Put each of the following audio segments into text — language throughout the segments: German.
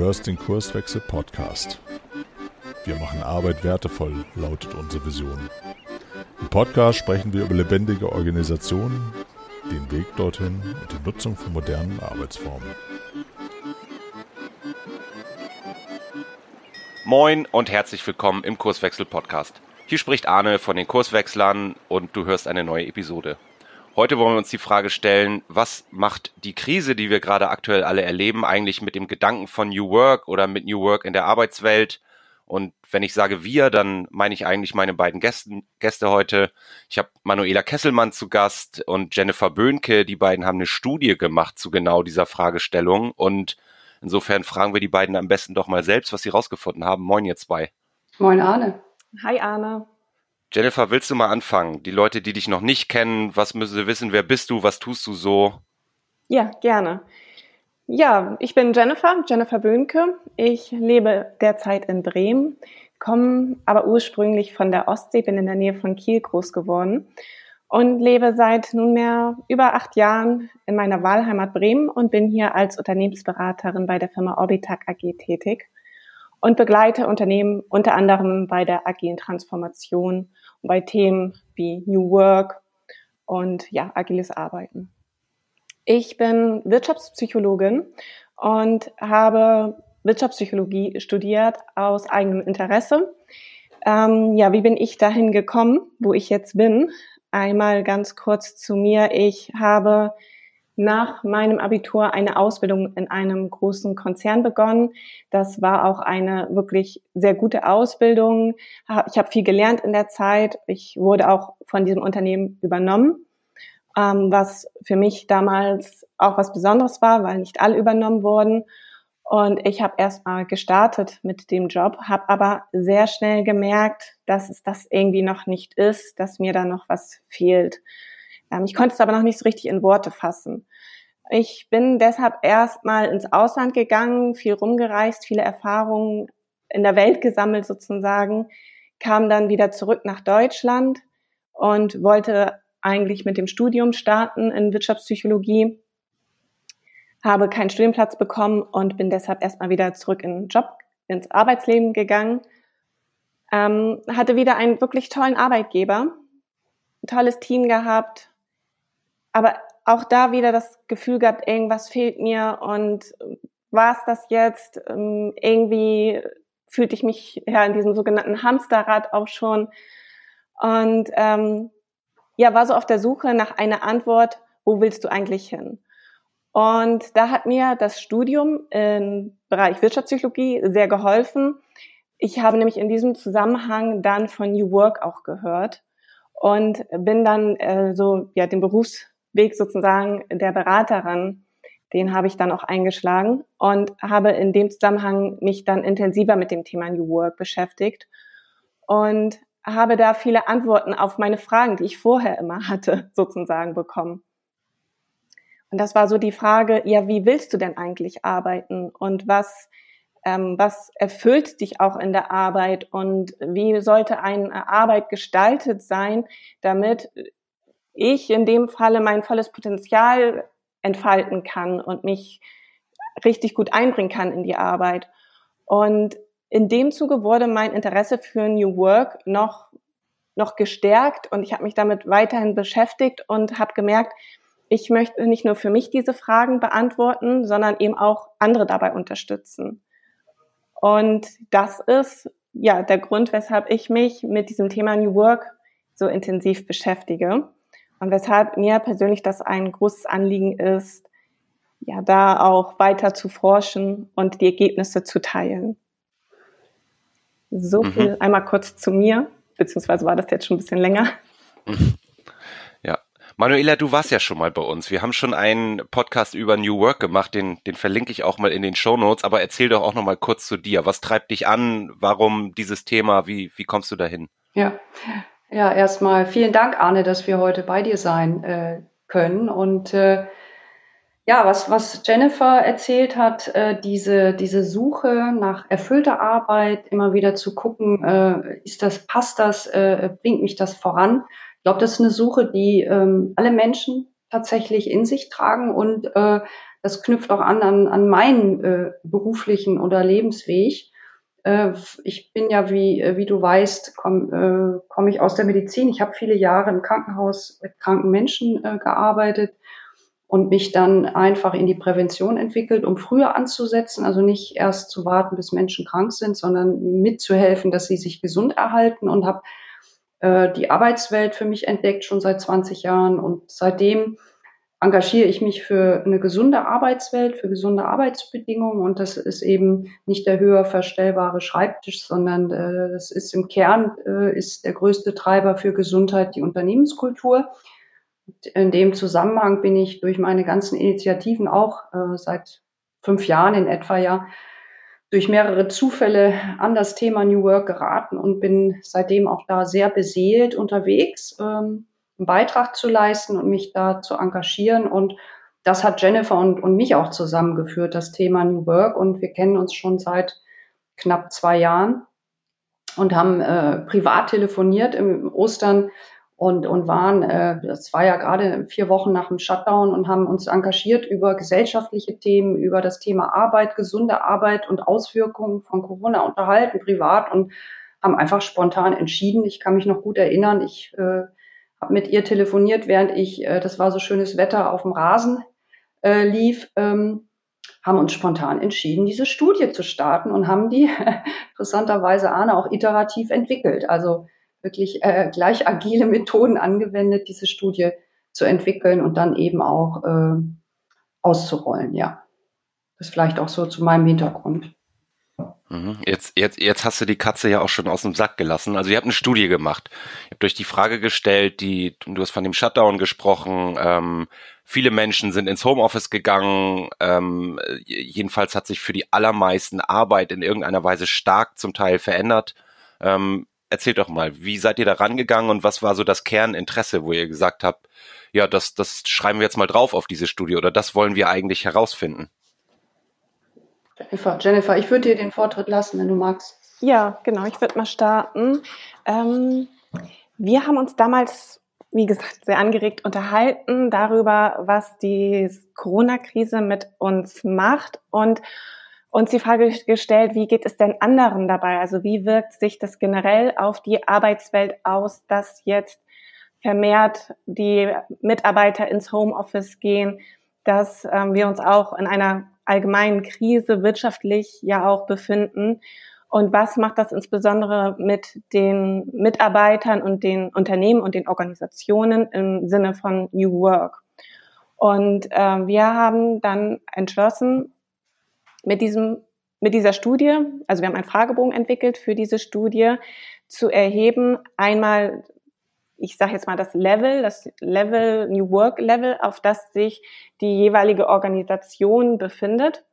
hörst den Kurswechsel Podcast. Wir machen Arbeit wertevoll, lautet unsere Vision. Im Podcast sprechen wir über lebendige Organisationen, den Weg dorthin und die Nutzung von modernen Arbeitsformen. Moin und herzlich willkommen im Kurswechsel Podcast. Hier spricht Arne von den Kurswechslern und du hörst eine neue Episode. Heute wollen wir uns die Frage stellen, was macht die Krise, die wir gerade aktuell alle erleben, eigentlich mit dem Gedanken von New Work oder mit New Work in der Arbeitswelt? Und wenn ich sage wir, dann meine ich eigentlich meine beiden Gästen, Gäste heute. Ich habe Manuela Kesselmann zu Gast und Jennifer Böhnke. Die beiden haben eine Studie gemacht zu genau dieser Fragestellung. Und insofern fragen wir die beiden am besten doch mal selbst, was sie rausgefunden haben. Moin ihr zwei. Moin Arne. Hi Arne. Jennifer, willst du mal anfangen? Die Leute, die dich noch nicht kennen, was müssen sie wissen? Wer bist du? Was tust du so? Ja, gerne. Ja, ich bin Jennifer, Jennifer Böhnke. Ich lebe derzeit in Bremen, komme aber ursprünglich von der Ostsee, bin in der Nähe von Kiel groß geworden und lebe seit nunmehr über acht Jahren in meiner Wahlheimat Bremen und bin hier als Unternehmensberaterin bei der Firma Orbitac AG tätig und begleite Unternehmen unter anderem bei der agilen Transformation bei Themen wie New Work und ja, agiles Arbeiten. Ich bin Wirtschaftspsychologin und habe Wirtschaftspsychologie studiert aus eigenem Interesse. Ähm, ja, wie bin ich dahin gekommen, wo ich jetzt bin? Einmal ganz kurz zu mir. Ich habe nach meinem Abitur eine Ausbildung in einem großen Konzern begonnen. Das war auch eine wirklich sehr gute Ausbildung. Ich habe viel gelernt in der Zeit. Ich wurde auch von diesem Unternehmen übernommen, ähm, was für mich damals auch was Besonderes war, weil nicht alle übernommen wurden. Und ich habe erstmal gestartet mit dem Job, habe aber sehr schnell gemerkt, dass es das irgendwie noch nicht ist, dass mir da noch was fehlt. Ähm, ich konnte es aber noch nicht so richtig in Worte fassen. Ich bin deshalb erstmal ins Ausland gegangen, viel rumgereist, viele Erfahrungen in der Welt gesammelt sozusagen, kam dann wieder zurück nach Deutschland und wollte eigentlich mit dem Studium starten in Wirtschaftspsychologie, habe keinen Studienplatz bekommen und bin deshalb erstmal wieder zurück in den Job, ins Arbeitsleben gegangen. Ähm, hatte wieder einen wirklich tollen Arbeitgeber, ein tolles Team gehabt, aber auch da wieder das Gefühl gehabt, irgendwas fehlt mir und war es das jetzt? Ähm, irgendwie fühlte ich mich ja in diesem sogenannten Hamsterrad auch schon und ähm, ja, war so auf der Suche nach einer Antwort, wo willst du eigentlich hin? Und da hat mir das Studium im Bereich Wirtschaftspsychologie sehr geholfen. Ich habe nämlich in diesem Zusammenhang dann von New Work auch gehört und bin dann äh, so ja den Berufs Weg sozusagen der Beraterin, den habe ich dann auch eingeschlagen und habe in dem Zusammenhang mich dann intensiver mit dem Thema New Work beschäftigt und habe da viele Antworten auf meine Fragen, die ich vorher immer hatte, sozusagen bekommen. Und das war so die Frage, ja, wie willst du denn eigentlich arbeiten und was, ähm, was erfüllt dich auch in der Arbeit und wie sollte eine Arbeit gestaltet sein, damit ich in dem Falle mein volles Potenzial entfalten kann und mich richtig gut einbringen kann in die Arbeit. Und in dem Zuge wurde mein Interesse für New Work noch, noch gestärkt und ich habe mich damit weiterhin beschäftigt und habe gemerkt, ich möchte nicht nur für mich diese Fragen beantworten, sondern eben auch andere dabei unterstützen. Und das ist ja der Grund, weshalb ich mich mit diesem Thema New Work so intensiv beschäftige. Und weshalb mir persönlich das ein großes Anliegen ist, ja, da auch weiter zu forschen und die Ergebnisse zu teilen. So mhm. viel einmal kurz zu mir, beziehungsweise war das jetzt schon ein bisschen länger. Ja. Manuela, du warst ja schon mal bei uns. Wir haben schon einen Podcast über New Work gemacht, den, den verlinke ich auch mal in den Show Notes, aber erzähl doch auch noch mal kurz zu dir. Was treibt dich an? Warum dieses Thema? Wie, wie kommst du dahin? Ja, ja, erstmal vielen Dank, Arne, dass wir heute bei dir sein äh, können. Und äh, ja, was, was Jennifer erzählt hat, äh, diese, diese Suche nach erfüllter Arbeit, immer wieder zu gucken, äh, ist das, passt das, äh, bringt mich das voran? Ich glaube, das ist eine Suche, die ähm, alle Menschen tatsächlich in sich tragen und äh, das knüpft auch an an, an meinen äh, beruflichen oder Lebensweg. Äh, ich bin ja, wie, äh, wie du weißt, komme äh, komm ich aus der Medizin. Ich habe viele Jahre im Krankenhaus mit kranken Menschen äh, gearbeitet und mich dann einfach in die Prävention entwickelt, um früher anzusetzen, also nicht erst zu warten, bis Menschen krank sind, sondern mitzuhelfen, dass sie sich gesund erhalten und habe äh, die Arbeitswelt für mich entdeckt, schon seit 20 Jahren und seitdem engagiere ich mich für eine gesunde Arbeitswelt, für gesunde Arbeitsbedingungen und das ist eben nicht der höher verstellbare Schreibtisch, sondern äh, das ist im Kern äh, ist der größte Treiber für Gesundheit die Unternehmenskultur. In dem Zusammenhang bin ich durch meine ganzen Initiativen auch äh, seit fünf Jahren in etwa ja durch mehrere Zufälle an das Thema New Work geraten und bin seitdem auch da sehr beseelt unterwegs. Ähm, einen Beitrag zu leisten und mich da zu engagieren. Und das hat Jennifer und, und mich auch zusammengeführt, das Thema New Work. Und wir kennen uns schon seit knapp zwei Jahren und haben äh, privat telefoniert im Ostern und, und waren, äh, das war ja gerade vier Wochen nach dem Shutdown und haben uns engagiert über gesellschaftliche Themen, über das Thema Arbeit, gesunde Arbeit und Auswirkungen von Corona unterhalten, privat und haben einfach spontan entschieden. Ich kann mich noch gut erinnern, ich äh, habe mit ihr telefoniert, während ich, äh, das war so schönes Wetter, auf dem Rasen äh, lief, ähm, haben uns spontan entschieden, diese Studie zu starten und haben die interessanterweise Arne auch iterativ entwickelt. Also wirklich äh, gleich agile Methoden angewendet, diese Studie zu entwickeln und dann eben auch äh, auszurollen. Ja, das ist vielleicht auch so zu meinem Hintergrund. Mhm. Jetzt, jetzt, jetzt hast du die Katze ja auch schon aus dem Sack gelassen. Also ihr habt eine Studie gemacht. Ihr habt euch die Frage gestellt, die, du hast von dem Shutdown gesprochen, ähm, viele Menschen sind ins Homeoffice gegangen, ähm, jedenfalls hat sich für die allermeisten Arbeit in irgendeiner Weise stark zum Teil verändert. Ähm, erzählt doch mal, wie seid ihr da rangegangen und was war so das Kerninteresse, wo ihr gesagt habt, ja, das, das schreiben wir jetzt mal drauf auf diese Studie oder das wollen wir eigentlich herausfinden? Jennifer, Jennifer, ich würde dir den Vortritt lassen, wenn du magst. Ja, genau, ich würde mal starten. Ähm, wir haben uns damals, wie gesagt, sehr angeregt unterhalten darüber, was die Corona-Krise mit uns macht und uns die Frage gestellt, wie geht es denn anderen dabei? Also wie wirkt sich das generell auf die Arbeitswelt aus, dass jetzt vermehrt die Mitarbeiter ins Homeoffice gehen, dass ähm, wir uns auch in einer allgemeinen Krise wirtschaftlich ja auch befinden. Und was macht das insbesondere mit den Mitarbeitern und den Unternehmen und den Organisationen im Sinne von New Work? Und äh, wir haben dann entschlossen, mit diesem mit dieser Studie, also wir haben einen Fragebogen entwickelt für diese Studie, zu erheben, einmal ich sage jetzt mal das Level, das Level, New Work Level, auf das sich die jeweilige Organisation befindet.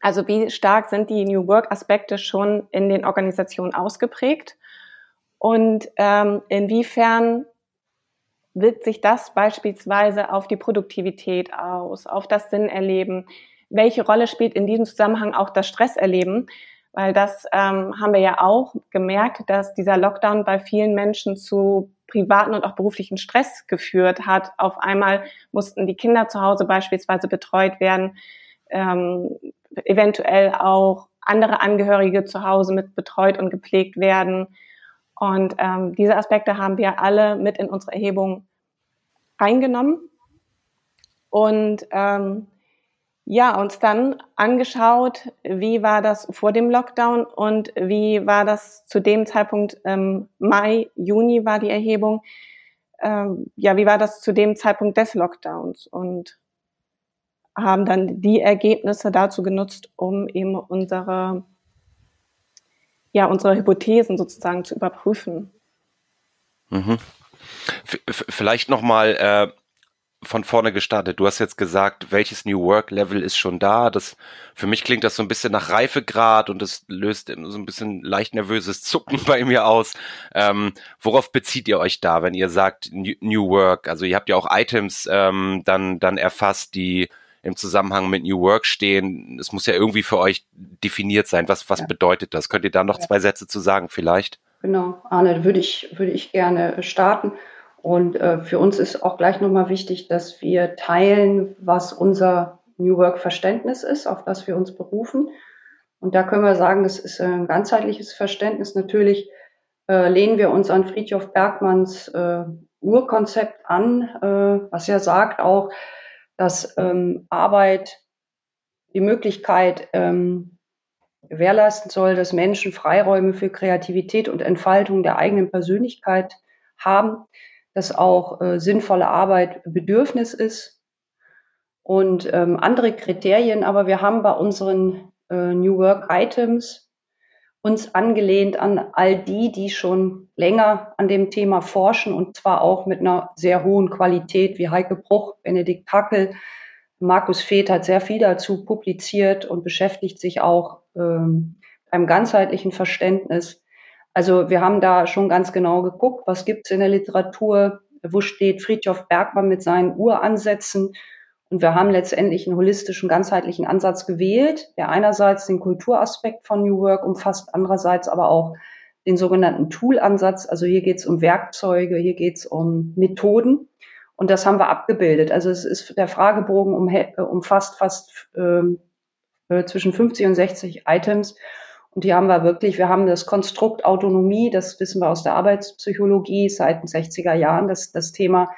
Also wie stark sind die New Work Aspekte schon in den Organisationen ausgeprägt und ähm, inwiefern wirkt sich das beispielsweise auf die Produktivität aus, auf das Sinnerleben? Welche Rolle spielt in diesem Zusammenhang auch das Stresserleben? Weil das ähm, haben wir ja auch gemerkt, dass dieser Lockdown bei vielen Menschen zu privaten und auch beruflichen Stress geführt hat. Auf einmal mussten die Kinder zu Hause beispielsweise betreut werden, ähm, eventuell auch andere Angehörige zu Hause mit betreut und gepflegt werden. Und ähm, diese Aspekte haben wir alle mit in unsere Erhebung eingenommen. Und ähm, ja, uns dann angeschaut, wie war das vor dem Lockdown und wie war das zu dem Zeitpunkt, ähm, Mai, Juni war die Erhebung, ähm, ja, wie war das zu dem Zeitpunkt des Lockdowns und haben dann die Ergebnisse dazu genutzt, um eben unsere, ja, unsere Hypothesen sozusagen zu überprüfen. Mhm. Vielleicht nochmal, äh, von vorne gestartet. Du hast jetzt gesagt, welches New Work Level ist schon da. Das für mich klingt das so ein bisschen nach Reifegrad und das löst so ein bisschen leicht nervöses Zucken bei mir aus. Ähm, worauf bezieht ihr euch da, wenn ihr sagt New Work? Also ihr habt ja auch Items ähm, dann dann erfasst, die im Zusammenhang mit New Work stehen. Es muss ja irgendwie für euch definiert sein. Was was ja. bedeutet das? Könnt ihr da noch ja. zwei Sätze zu sagen vielleicht? Genau, Arne, würde ich würde ich gerne starten. Und äh, für uns ist auch gleich nochmal wichtig, dass wir teilen, was unser New Work-Verständnis ist, auf das wir uns berufen. Und da können wir sagen, das ist ein ganzheitliches Verständnis. Natürlich äh, lehnen wir uns an Friedhof Bergmanns äh, Urkonzept an, äh, was ja sagt auch, dass ähm, Arbeit die Möglichkeit ähm, gewährleisten soll, dass Menschen Freiräume für Kreativität und Entfaltung der eigenen Persönlichkeit haben, dass auch äh, sinnvolle Arbeit Bedürfnis ist und ähm, andere Kriterien. Aber wir haben bei unseren äh, New Work Items uns angelehnt an all die, die schon länger an dem Thema forschen und zwar auch mit einer sehr hohen Qualität wie Heike Bruch, Benedikt Hackel, Markus Feeth hat sehr viel dazu publiziert und beschäftigt sich auch ähm, beim ganzheitlichen Verständnis. Also wir haben da schon ganz genau geguckt, was gibt es in der Literatur, wo steht Friedhof Bergmann mit seinen Uransätzen und wir haben letztendlich einen holistischen, ganzheitlichen Ansatz gewählt, der einerseits den Kulturaspekt von New Work umfasst, andererseits aber auch den sogenannten Tool-Ansatz. Also hier geht es um Werkzeuge, hier geht es um Methoden. Und das haben wir abgebildet. Also es ist der Fragebogen um, umfasst fast ähm, äh, zwischen 50 und 60 Items. Und hier haben wir wirklich, wir haben das Konstrukt Autonomie, das wissen wir aus der Arbeitspsychologie seit den 60er Jahren, das, das Thema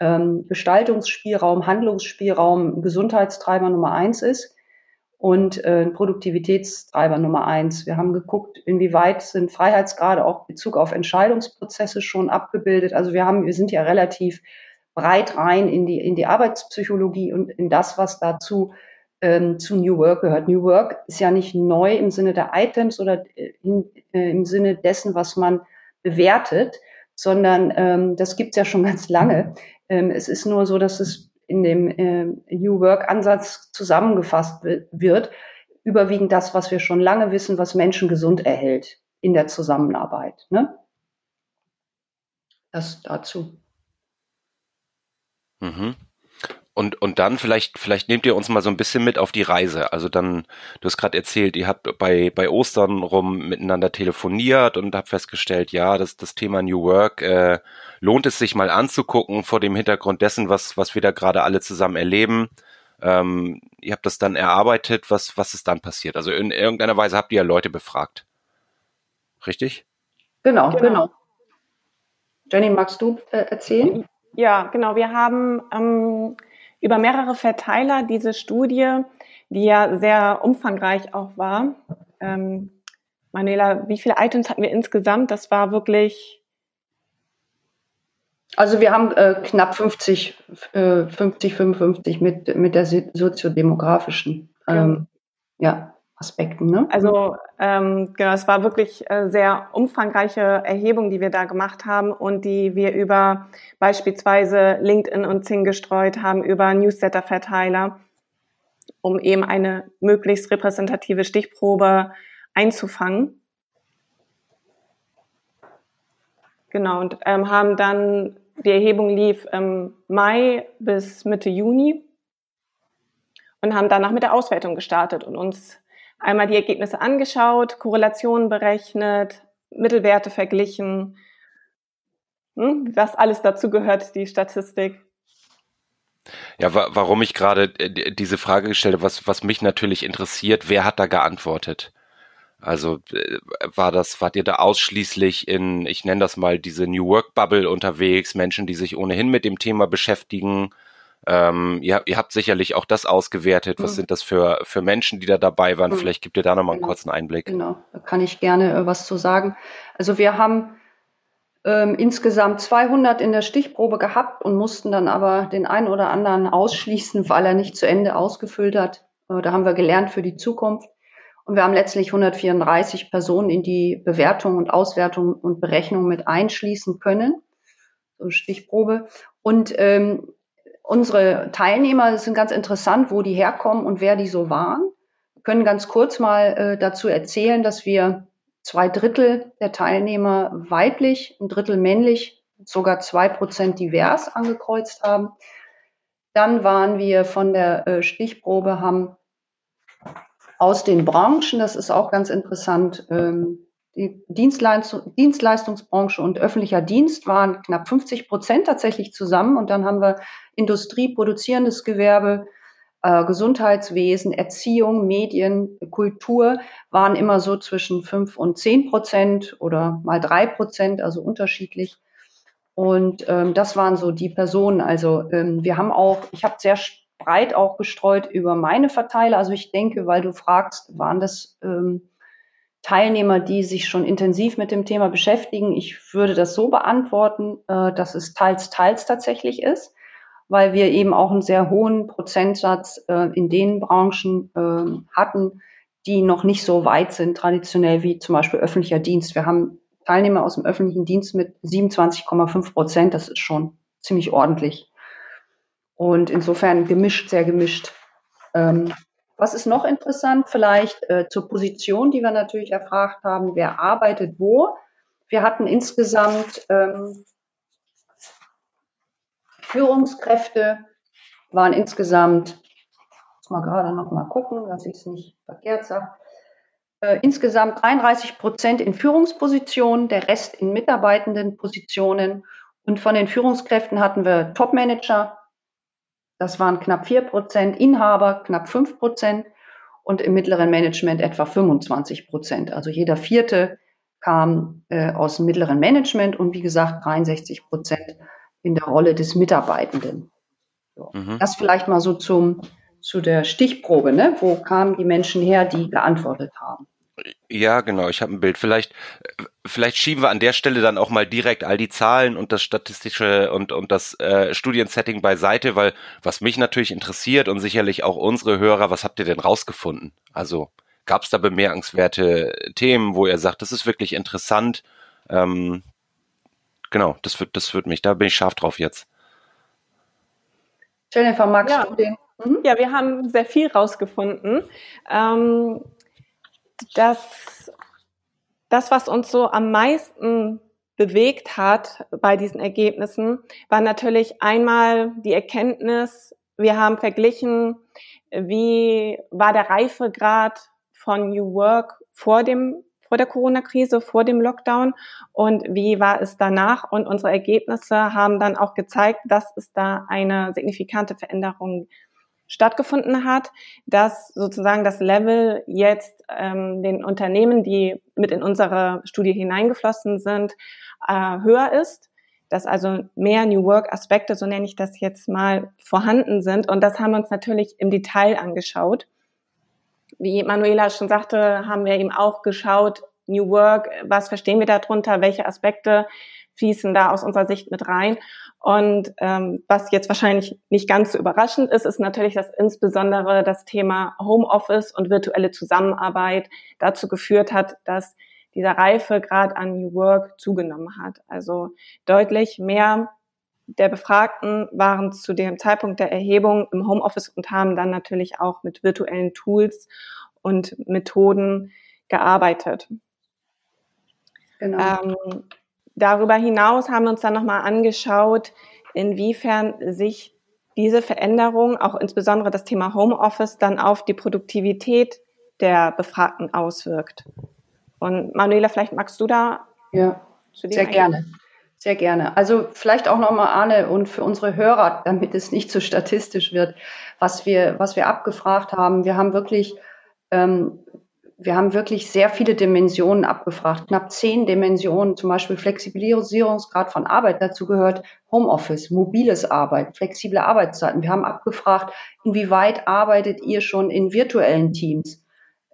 ähm, Gestaltungsspielraum, Handlungsspielraum Gesundheitstreiber Nummer eins ist und äh, Produktivitätstreiber Nummer eins. Wir haben geguckt, inwieweit sind Freiheitsgrade auch Bezug auf Entscheidungsprozesse schon abgebildet. Also wir haben, wir sind ja relativ breit rein in die, in die Arbeitspsychologie und in das, was dazu ähm, zu New Work gehört. New Work ist ja nicht neu im Sinne der Items oder äh, in, äh, im Sinne dessen, was man bewertet, sondern ähm, das gibt's ja schon ganz lange. Ähm, es ist nur so, dass es in dem äh, New Work-Ansatz zusammengefasst wird, überwiegend das, was wir schon lange wissen, was Menschen gesund erhält in der Zusammenarbeit. Ne? Das dazu. Mhm. Und, und dann vielleicht, vielleicht nehmt ihr uns mal so ein bisschen mit auf die Reise. Also dann, du hast gerade erzählt, ihr habt bei, bei Ostern rum miteinander telefoniert und habt festgestellt, ja, das, das Thema New Work äh, lohnt es sich mal anzugucken vor dem Hintergrund dessen, was, was wir da gerade alle zusammen erleben. Ähm, ihr habt das dann erarbeitet, was, was ist dann passiert? Also in irgendeiner Weise habt ihr ja Leute befragt. Richtig? Genau, genau. genau. Jenny, magst du äh, erzählen? Ja, genau. Wir haben ähm, über mehrere Verteiler diese Studie, die ja sehr umfangreich auch war. Ähm, Manuela, wie viele Items hatten wir insgesamt? Das war wirklich. Also wir haben äh, knapp 50, äh, 50, 55 mit, mit der soziodemografischen ähm, ja. Aspekten. Ne? Also ähm, genau, es war wirklich äh, sehr umfangreiche Erhebung, die wir da gemacht haben und die wir über beispielsweise LinkedIn und Zing gestreut haben, über Newsletter-Verteiler, um eben eine möglichst repräsentative Stichprobe einzufangen. Genau, und ähm, haben dann, die Erhebung lief im Mai bis Mitte Juni und haben danach mit der Auswertung gestartet und uns einmal die Ergebnisse angeschaut, Korrelationen berechnet, Mittelwerte verglichen, hm, was alles dazu gehört, die Statistik. Ja, wa warum ich gerade äh, diese Frage gestellt habe, was, was mich natürlich interessiert, wer hat da geantwortet? Also äh, war das, wart ihr da ausschließlich in, ich nenne das mal diese New Work Bubble unterwegs, Menschen, die sich ohnehin mit dem Thema beschäftigen? Ähm, ihr, ihr, habt sicherlich auch das ausgewertet. Was mhm. sind das für, für Menschen, die da dabei waren? Mhm. Vielleicht gibt ihr da nochmal einen genau. kurzen Einblick. Genau, da kann ich gerne äh, was zu sagen. Also wir haben ähm, insgesamt 200 in der Stichprobe gehabt und mussten dann aber den einen oder anderen ausschließen, weil er nicht zu Ende ausgefüllt hat. Äh, da haben wir gelernt für die Zukunft. Und wir haben letztlich 134 Personen in die Bewertung und Auswertung und Berechnung mit einschließen können. So Stichprobe. Und ähm, unsere Teilnehmer, das sind ganz interessant, wo die herkommen und wer die so waren. Wir können ganz kurz mal äh, dazu erzählen, dass wir zwei Drittel der Teilnehmer weiblich, ein Drittel männlich, sogar zwei Prozent divers angekreuzt haben. Dann waren wir von der äh, Stichprobe, haben aus den Branchen, das ist auch ganz interessant, ähm, die Dienstleistung, Dienstleistungsbranche und öffentlicher Dienst waren knapp 50 Prozent tatsächlich zusammen. Und dann haben wir Industrie, produzierendes Gewerbe, äh, Gesundheitswesen, Erziehung, Medien, Kultur waren immer so zwischen fünf und zehn Prozent oder mal drei Prozent, also unterschiedlich. Und ähm, das waren so die Personen. Also ähm, wir haben auch, ich habe sehr breit auch gestreut über meine Verteiler. Also ich denke, weil du fragst, waren das ähm, Teilnehmer, die sich schon intensiv mit dem Thema beschäftigen. Ich würde das so beantworten, äh, dass es teils, teils tatsächlich ist, weil wir eben auch einen sehr hohen Prozentsatz äh, in den Branchen äh, hatten, die noch nicht so weit sind, traditionell wie zum Beispiel öffentlicher Dienst. Wir haben Teilnehmer aus dem öffentlichen Dienst mit 27,5 Prozent. Das ist schon ziemlich ordentlich. Und insofern gemischt, sehr gemischt. Ähm, was ist noch interessant? Vielleicht äh, zur Position, die wir natürlich erfragt haben. Wer arbeitet wo? Wir hatten insgesamt ähm, Führungskräfte, waren insgesamt, muss mal gerade noch mal gucken, dass ich es nicht verkehrt sage, äh, insgesamt 33 Prozent in Führungspositionen, der Rest in mitarbeitenden Positionen. Und von den Führungskräften hatten wir Topmanager, das waren knapp 4 Prozent, Inhaber knapp 5 Prozent und im mittleren Management etwa 25 Prozent. Also jeder vierte kam äh, aus dem mittleren Management und wie gesagt 63 Prozent in der Rolle des Mitarbeitenden. So. Mhm. Das vielleicht mal so zum, zu der Stichprobe, ne? wo kamen die Menschen her, die geantwortet haben. Ja, genau, ich habe ein Bild. Vielleicht, vielleicht schieben wir an der Stelle dann auch mal direkt all die Zahlen und das statistische und, und das äh, Studiensetting beiseite, weil was mich natürlich interessiert und sicherlich auch unsere Hörer, was habt ihr denn rausgefunden? Also gab es da bemerkenswerte Themen, wo ihr sagt, das ist wirklich interessant? Ähm, genau, das wird, das wird mich, da bin ich scharf drauf jetzt. Jennifer, magst ja. du den? Mhm. Ja, wir haben sehr viel rausgefunden. Ähm, dass das, was uns so am meisten bewegt hat bei diesen Ergebnissen, war natürlich einmal die Erkenntnis, wir haben verglichen, wie war der Reifegrad von New Work vor dem vor der Corona-Krise, vor dem Lockdown und wie war es danach. Und unsere Ergebnisse haben dann auch gezeigt, dass es da eine signifikante Veränderung stattgefunden hat, dass sozusagen das Level jetzt ähm, den Unternehmen, die mit in unsere Studie hineingeflossen sind, äh, höher ist, dass also mehr New Work Aspekte, so nenne ich das jetzt mal, vorhanden sind. Und das haben wir uns natürlich im Detail angeschaut. Wie Manuela schon sagte, haben wir eben auch geschaut, New Work, was verstehen wir darunter, welche Aspekte fließen da aus unserer Sicht mit rein. Und ähm, was jetzt wahrscheinlich nicht ganz so überraschend ist, ist natürlich, dass insbesondere das Thema Homeoffice und virtuelle Zusammenarbeit dazu geführt hat, dass dieser Reifegrad an New Work zugenommen hat. Also deutlich mehr der Befragten waren zu dem Zeitpunkt der Erhebung im Homeoffice und haben dann natürlich auch mit virtuellen Tools und Methoden gearbeitet. Genau. Ähm, Darüber hinaus haben wir uns dann nochmal angeschaut, inwiefern sich diese Veränderung, auch insbesondere das Thema Homeoffice, dann auf die Produktivität der Befragten auswirkt. Und Manuela, vielleicht magst du da? Ja, sehr gerne. Sehr gerne. Also vielleicht auch nochmal, Arne, und für unsere Hörer, damit es nicht so statistisch wird, was wir, was wir abgefragt haben. Wir haben wirklich ähm, wir haben wirklich sehr viele Dimensionen abgefragt, knapp zehn Dimensionen, zum Beispiel Flexibilisierungsgrad von Arbeit. Dazu gehört Homeoffice, mobiles Arbeit, flexible Arbeitszeiten. Wir haben abgefragt, inwieweit arbeitet ihr schon in virtuellen Teams?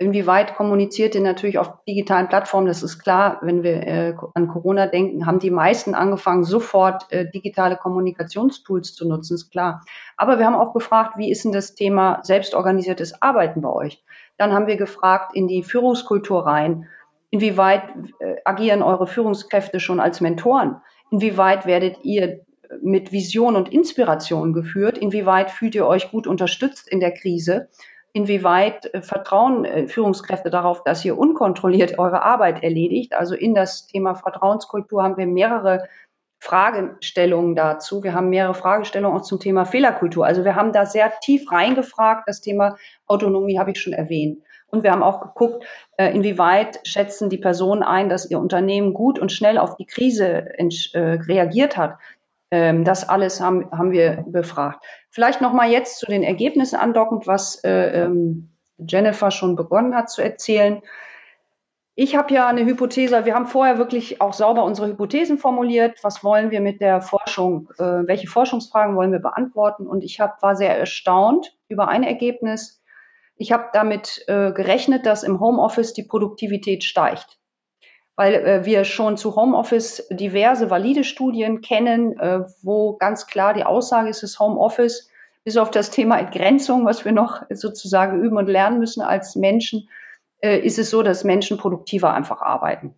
Inwieweit kommuniziert ihr natürlich auf digitalen Plattformen? Das ist klar, wenn wir äh, an Corona denken, haben die meisten angefangen, sofort äh, digitale Kommunikationstools zu nutzen, ist klar. Aber wir haben auch gefragt, wie ist denn das Thema selbstorganisiertes Arbeiten bei euch? Dann haben wir gefragt in die Führungskultur rein, inwieweit äh, agieren eure Führungskräfte schon als Mentoren? Inwieweit werdet ihr mit Vision und Inspiration geführt? Inwieweit fühlt ihr euch gut unterstützt in der Krise? Inwieweit äh, vertrauen äh, Führungskräfte darauf, dass ihr unkontrolliert eure Arbeit erledigt? Also in das Thema Vertrauenskultur haben wir mehrere Fragestellungen dazu. Wir haben mehrere Fragestellungen auch zum Thema Fehlerkultur. Also wir haben da sehr tief reingefragt. Das Thema Autonomie habe ich schon erwähnt. Und wir haben auch geguckt, äh, inwieweit schätzen die Personen ein, dass ihr Unternehmen gut und schnell auf die Krise reagiert hat. Ähm, das alles haben, haben wir befragt. Vielleicht noch mal jetzt zu den Ergebnissen andockend, was äh, ähm, Jennifer schon begonnen hat zu erzählen. Ich habe ja eine Hypothese, wir haben vorher wirklich auch sauber unsere Hypothesen formuliert. Was wollen wir mit der Forschung, äh, welche Forschungsfragen wollen wir beantworten? Und ich hab, war sehr erstaunt über ein Ergebnis. Ich habe damit äh, gerechnet, dass im Homeoffice die Produktivität steigt. Weil äh, wir schon zu Homeoffice diverse valide Studien kennen, äh, wo ganz klar die Aussage ist, das Homeoffice, bis auf das Thema Entgrenzung, was wir noch sozusagen üben und lernen müssen als Menschen, äh, ist es so, dass Menschen produktiver einfach arbeiten.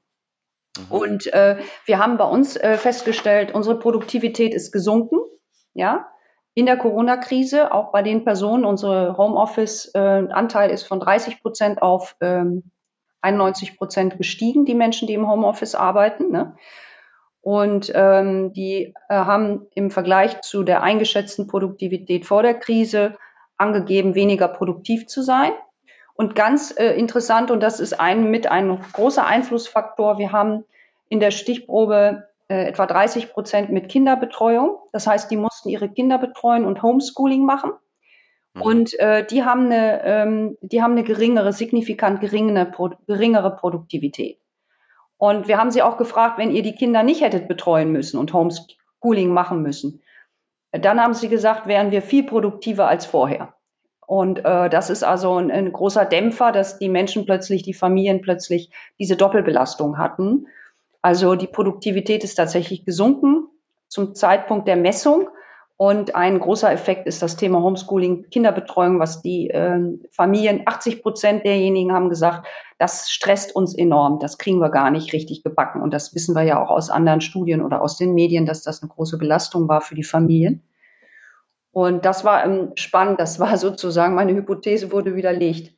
Mhm. Und äh, wir haben bei uns äh, festgestellt, unsere Produktivität ist gesunken, ja, in der Corona-Krise, auch bei den Personen, unsere Homeoffice-Anteil äh, ist von 30 Prozent auf ähm, 91 Prozent gestiegen, die Menschen, die im Homeoffice arbeiten. Ne? Und ähm, die äh, haben im Vergleich zu der eingeschätzten Produktivität vor der Krise angegeben, weniger produktiv zu sein. Und ganz äh, interessant, und das ist ein, mit ein großer Einflussfaktor, wir haben in der Stichprobe äh, etwa 30 Prozent mit Kinderbetreuung. Das heißt, die mussten ihre Kinder betreuen und Homeschooling machen. Mhm. Und äh, die, haben eine, ähm, die haben eine geringere, signifikant geringere, geringere Produktivität. Und wir haben sie auch gefragt, wenn ihr die Kinder nicht hättet betreuen müssen und Homeschooling machen müssen, dann haben sie gesagt, wären wir viel produktiver als vorher. Und äh, das ist also ein, ein, großer Dämpfer, dass die Menschen plötzlich, die Familien plötzlich diese Doppelbelastung hatten. Also die Produktivität ist tatsächlich gesunken zum Zeitpunkt der Messung. Und ein großer Effekt ist das Thema Homeschooling, Kinderbetreuung, was die äh, Familien, 80 Prozent derjenigen haben gesagt, das stresst uns enorm, das kriegen wir gar nicht richtig gebacken. Und das wissen wir ja auch aus anderen Studien oder aus den Medien, dass das eine große Belastung war für die Familien. Und das war ähm, spannend. Das war sozusagen, meine Hypothese wurde widerlegt.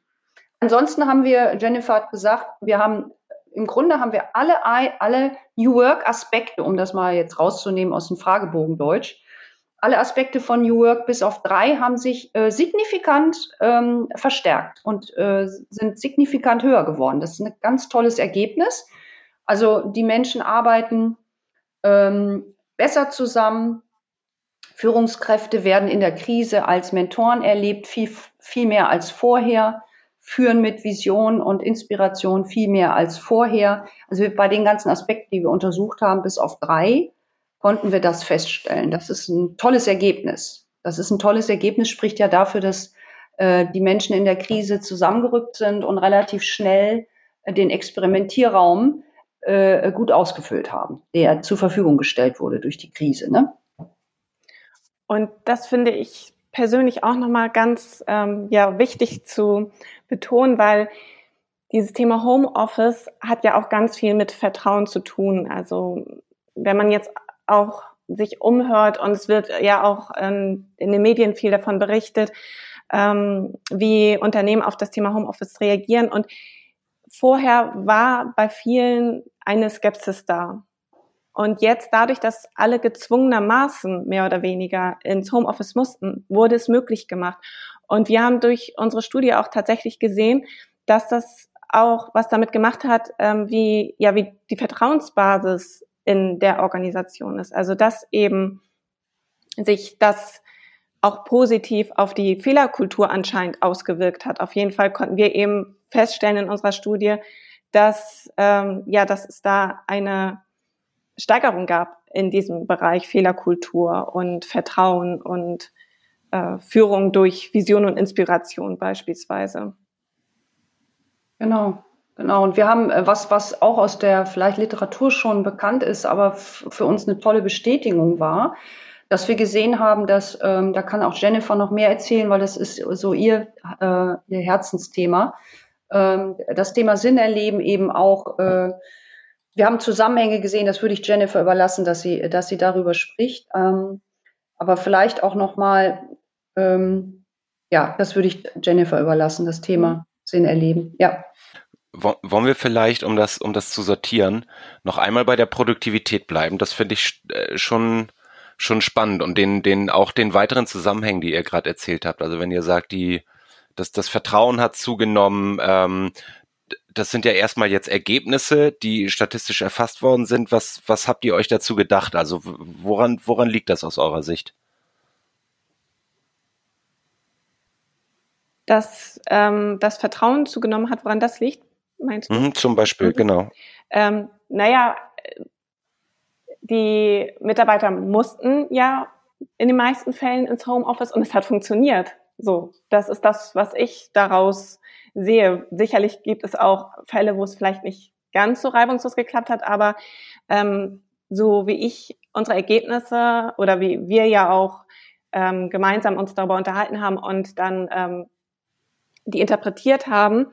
Ansonsten haben wir, Jennifer hat gesagt, wir haben, im Grunde haben wir alle, alle New Work Aspekte, um das mal jetzt rauszunehmen aus dem Fragebogen Deutsch, alle Aspekte von New Work bis auf drei haben sich äh, signifikant ähm, verstärkt und äh, sind signifikant höher geworden. Das ist ein ganz tolles Ergebnis. Also die Menschen arbeiten ähm, besser zusammen, Führungskräfte werden in der Krise als Mentoren erlebt, viel, viel mehr als vorher, führen mit Vision und Inspiration viel mehr als vorher. Also bei den ganzen Aspekten, die wir untersucht haben, bis auf drei, konnten wir das feststellen. Das ist ein tolles Ergebnis. Das ist ein tolles Ergebnis, spricht ja dafür, dass äh, die Menschen in der Krise zusammengerückt sind und relativ schnell den Experimentierraum äh, gut ausgefüllt haben, der zur Verfügung gestellt wurde durch die Krise. Ne? Und das finde ich persönlich auch nochmal ganz ähm, ja, wichtig zu betonen, weil dieses Thema Homeoffice hat ja auch ganz viel mit Vertrauen zu tun. Also wenn man jetzt auch sich umhört und es wird ja auch ähm, in den Medien viel davon berichtet, ähm, wie Unternehmen auf das Thema Homeoffice reagieren. Und vorher war bei vielen eine Skepsis da. Und jetzt dadurch, dass alle gezwungenermaßen mehr oder weniger ins Homeoffice mussten, wurde es möglich gemacht. Und wir haben durch unsere Studie auch tatsächlich gesehen, dass das auch was damit gemacht hat, ähm, wie, ja, wie die Vertrauensbasis in der Organisation ist. Also, dass eben sich das auch positiv auf die Fehlerkultur anscheinend ausgewirkt hat. Auf jeden Fall konnten wir eben feststellen in unserer Studie, dass, ähm, ja, dass es da eine Steigerung gab in diesem Bereich Fehlerkultur und Vertrauen und äh, Führung durch Vision und Inspiration beispielsweise. Genau, genau. Und wir haben äh, was, was auch aus der vielleicht Literatur schon bekannt ist, aber für uns eine tolle Bestätigung war, dass wir gesehen haben, dass, ähm, da kann auch Jennifer noch mehr erzählen, weil das ist so ihr, äh, ihr Herzensthema, ähm, das Thema Sinn erleben eben auch äh, wir haben Zusammenhänge gesehen, das würde ich Jennifer überlassen, dass sie, dass sie darüber spricht. Ähm, aber vielleicht auch nochmal, ähm, ja, das würde ich Jennifer überlassen, das Thema Sinn erleben. Ja. Wollen wir vielleicht, um das, um das zu sortieren, noch einmal bei der Produktivität bleiben? Das finde ich äh, schon, schon spannend und den, den, auch den weiteren Zusammenhängen, die ihr gerade erzählt habt. Also wenn ihr sagt, die, das, das Vertrauen hat zugenommen, ähm, das sind ja erstmal jetzt Ergebnisse, die statistisch erfasst worden sind. Was, was habt ihr euch dazu gedacht? Also woran, woran liegt das aus eurer Sicht? Dass ähm, das Vertrauen zugenommen hat, woran das liegt? Meinst du? Mhm, zum Beispiel, mhm. genau. Ähm, naja, die Mitarbeiter mussten ja in den meisten Fällen ins Homeoffice und es hat funktioniert. So, das ist das, was ich daraus sehe. Sicherlich gibt es auch Fälle, wo es vielleicht nicht ganz so reibungslos geklappt hat, aber ähm, so wie ich unsere Ergebnisse oder wie wir ja auch ähm, gemeinsam uns darüber unterhalten haben und dann ähm, die interpretiert haben,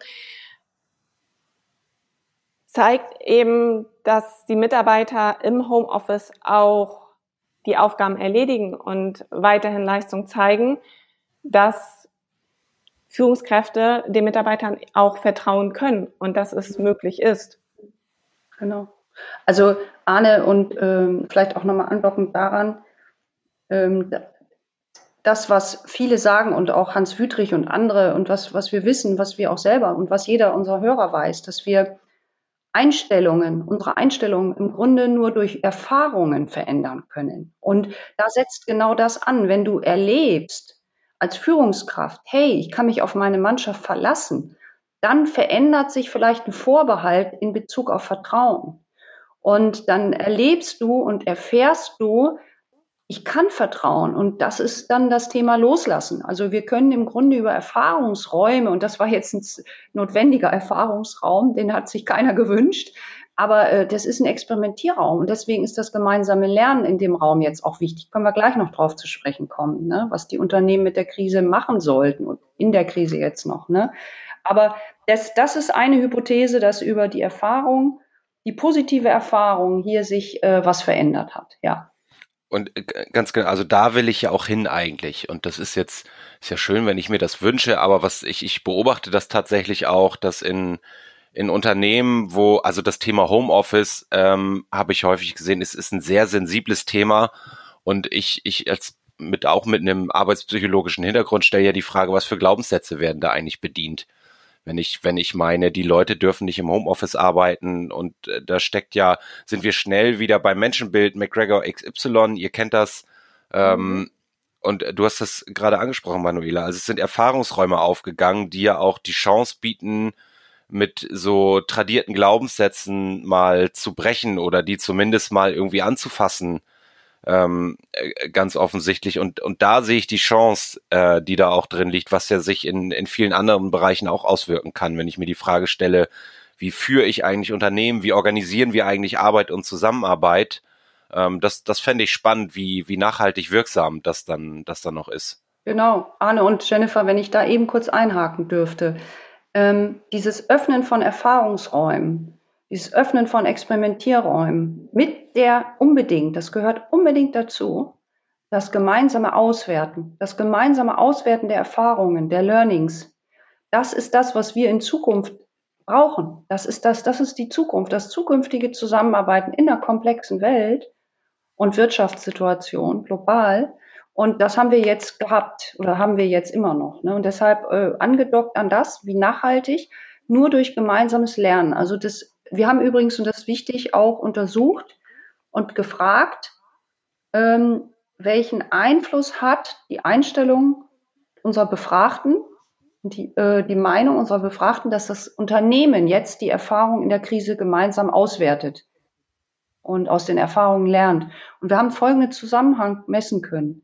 zeigt eben, dass die Mitarbeiter im Homeoffice auch die Aufgaben erledigen und weiterhin Leistung zeigen, dass Führungskräfte den Mitarbeitern auch vertrauen können und dass es möglich ist. Genau. Also Arne und ähm, vielleicht auch nochmal andockend daran, ähm, das, was viele sagen und auch Hans Wüthrich und andere und was, was wir wissen, was wir auch selber und was jeder unserer Hörer weiß, dass wir Einstellungen, unsere Einstellungen im Grunde nur durch Erfahrungen verändern können. Und da setzt genau das an, wenn du erlebst als Führungskraft, hey, ich kann mich auf meine Mannschaft verlassen, dann verändert sich vielleicht ein Vorbehalt in Bezug auf Vertrauen. Und dann erlebst du und erfährst du, ich kann vertrauen. Und das ist dann das Thema Loslassen. Also wir können im Grunde über Erfahrungsräume, und das war jetzt ein notwendiger Erfahrungsraum, den hat sich keiner gewünscht, aber äh, das ist ein Experimentierraum und deswegen ist das gemeinsame Lernen in dem Raum jetzt auch wichtig. Können wir gleich noch drauf zu sprechen kommen, ne? was die Unternehmen mit der Krise machen sollten und in der Krise jetzt noch. Ne? Aber das, das ist eine Hypothese, dass über die Erfahrung, die positive Erfahrung hier sich äh, was verändert hat. Ja. Und äh, ganz genau, also da will ich ja auch hin eigentlich. Und das ist jetzt, ist ja schön, wenn ich mir das wünsche, aber was ich, ich beobachte das tatsächlich auch, dass in, in Unternehmen, wo, also das Thema Homeoffice, ähm, habe ich häufig gesehen, ist, ist ein sehr sensibles Thema. Und ich, ich als mit auch mit einem arbeitspsychologischen Hintergrund stelle ja die Frage, was für Glaubenssätze werden da eigentlich bedient? Wenn ich, wenn ich meine, die Leute dürfen nicht im Homeoffice arbeiten und äh, da steckt ja, sind wir schnell wieder beim Menschenbild McGregor XY, ihr kennt das. Ähm, mhm. Und du hast das gerade angesprochen, Manuela. Also es sind Erfahrungsräume aufgegangen, die ja auch die Chance bieten, mit so tradierten Glaubenssätzen mal zu brechen oder die zumindest mal irgendwie anzufassen ähm, äh, ganz offensichtlich. Und, und da sehe ich die Chance, äh, die da auch drin liegt, was ja sich in, in vielen anderen Bereichen auch auswirken kann, wenn ich mir die Frage stelle, wie führe ich eigentlich Unternehmen, wie organisieren wir eigentlich Arbeit und Zusammenarbeit? Ähm, das das fände ich spannend, wie, wie nachhaltig wirksam das dann, das dann noch ist. Genau, Arne und Jennifer, wenn ich da eben kurz einhaken dürfte. Ähm, dieses Öffnen von Erfahrungsräumen, dieses Öffnen von Experimentierräumen mit der unbedingt, das gehört unbedingt dazu, das gemeinsame Auswerten, das gemeinsame Auswerten der Erfahrungen, der Learnings. Das ist das, was wir in Zukunft brauchen. Das ist das, das ist die Zukunft, das zukünftige Zusammenarbeiten in einer komplexen Welt und Wirtschaftssituation global. Und das haben wir jetzt gehabt oder haben wir jetzt immer noch. Ne? Und deshalb äh, angedockt an das, wie nachhaltig, nur durch gemeinsames Lernen. Also das wir haben übrigens, und das ist wichtig, auch untersucht und gefragt, ähm, welchen Einfluss hat die Einstellung unserer Befragten, die, äh, die Meinung unserer Befragten, dass das Unternehmen jetzt die Erfahrung in der Krise gemeinsam auswertet und aus den Erfahrungen lernt. Und wir haben folgenden Zusammenhang messen können.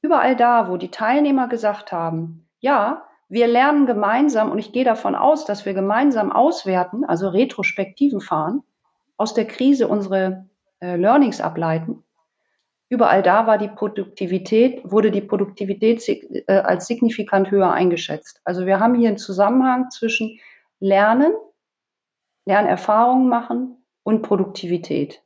Überall da, wo die Teilnehmer gesagt haben, ja, wir lernen gemeinsam und ich gehe davon aus, dass wir gemeinsam auswerten, also Retrospektiven fahren, aus der Krise unsere äh, Learnings ableiten. Überall da war die Produktivität, wurde die Produktivität äh, als signifikant höher eingeschätzt. Also wir haben hier einen Zusammenhang zwischen Lernen, Lernerfahrungen machen und Produktivität.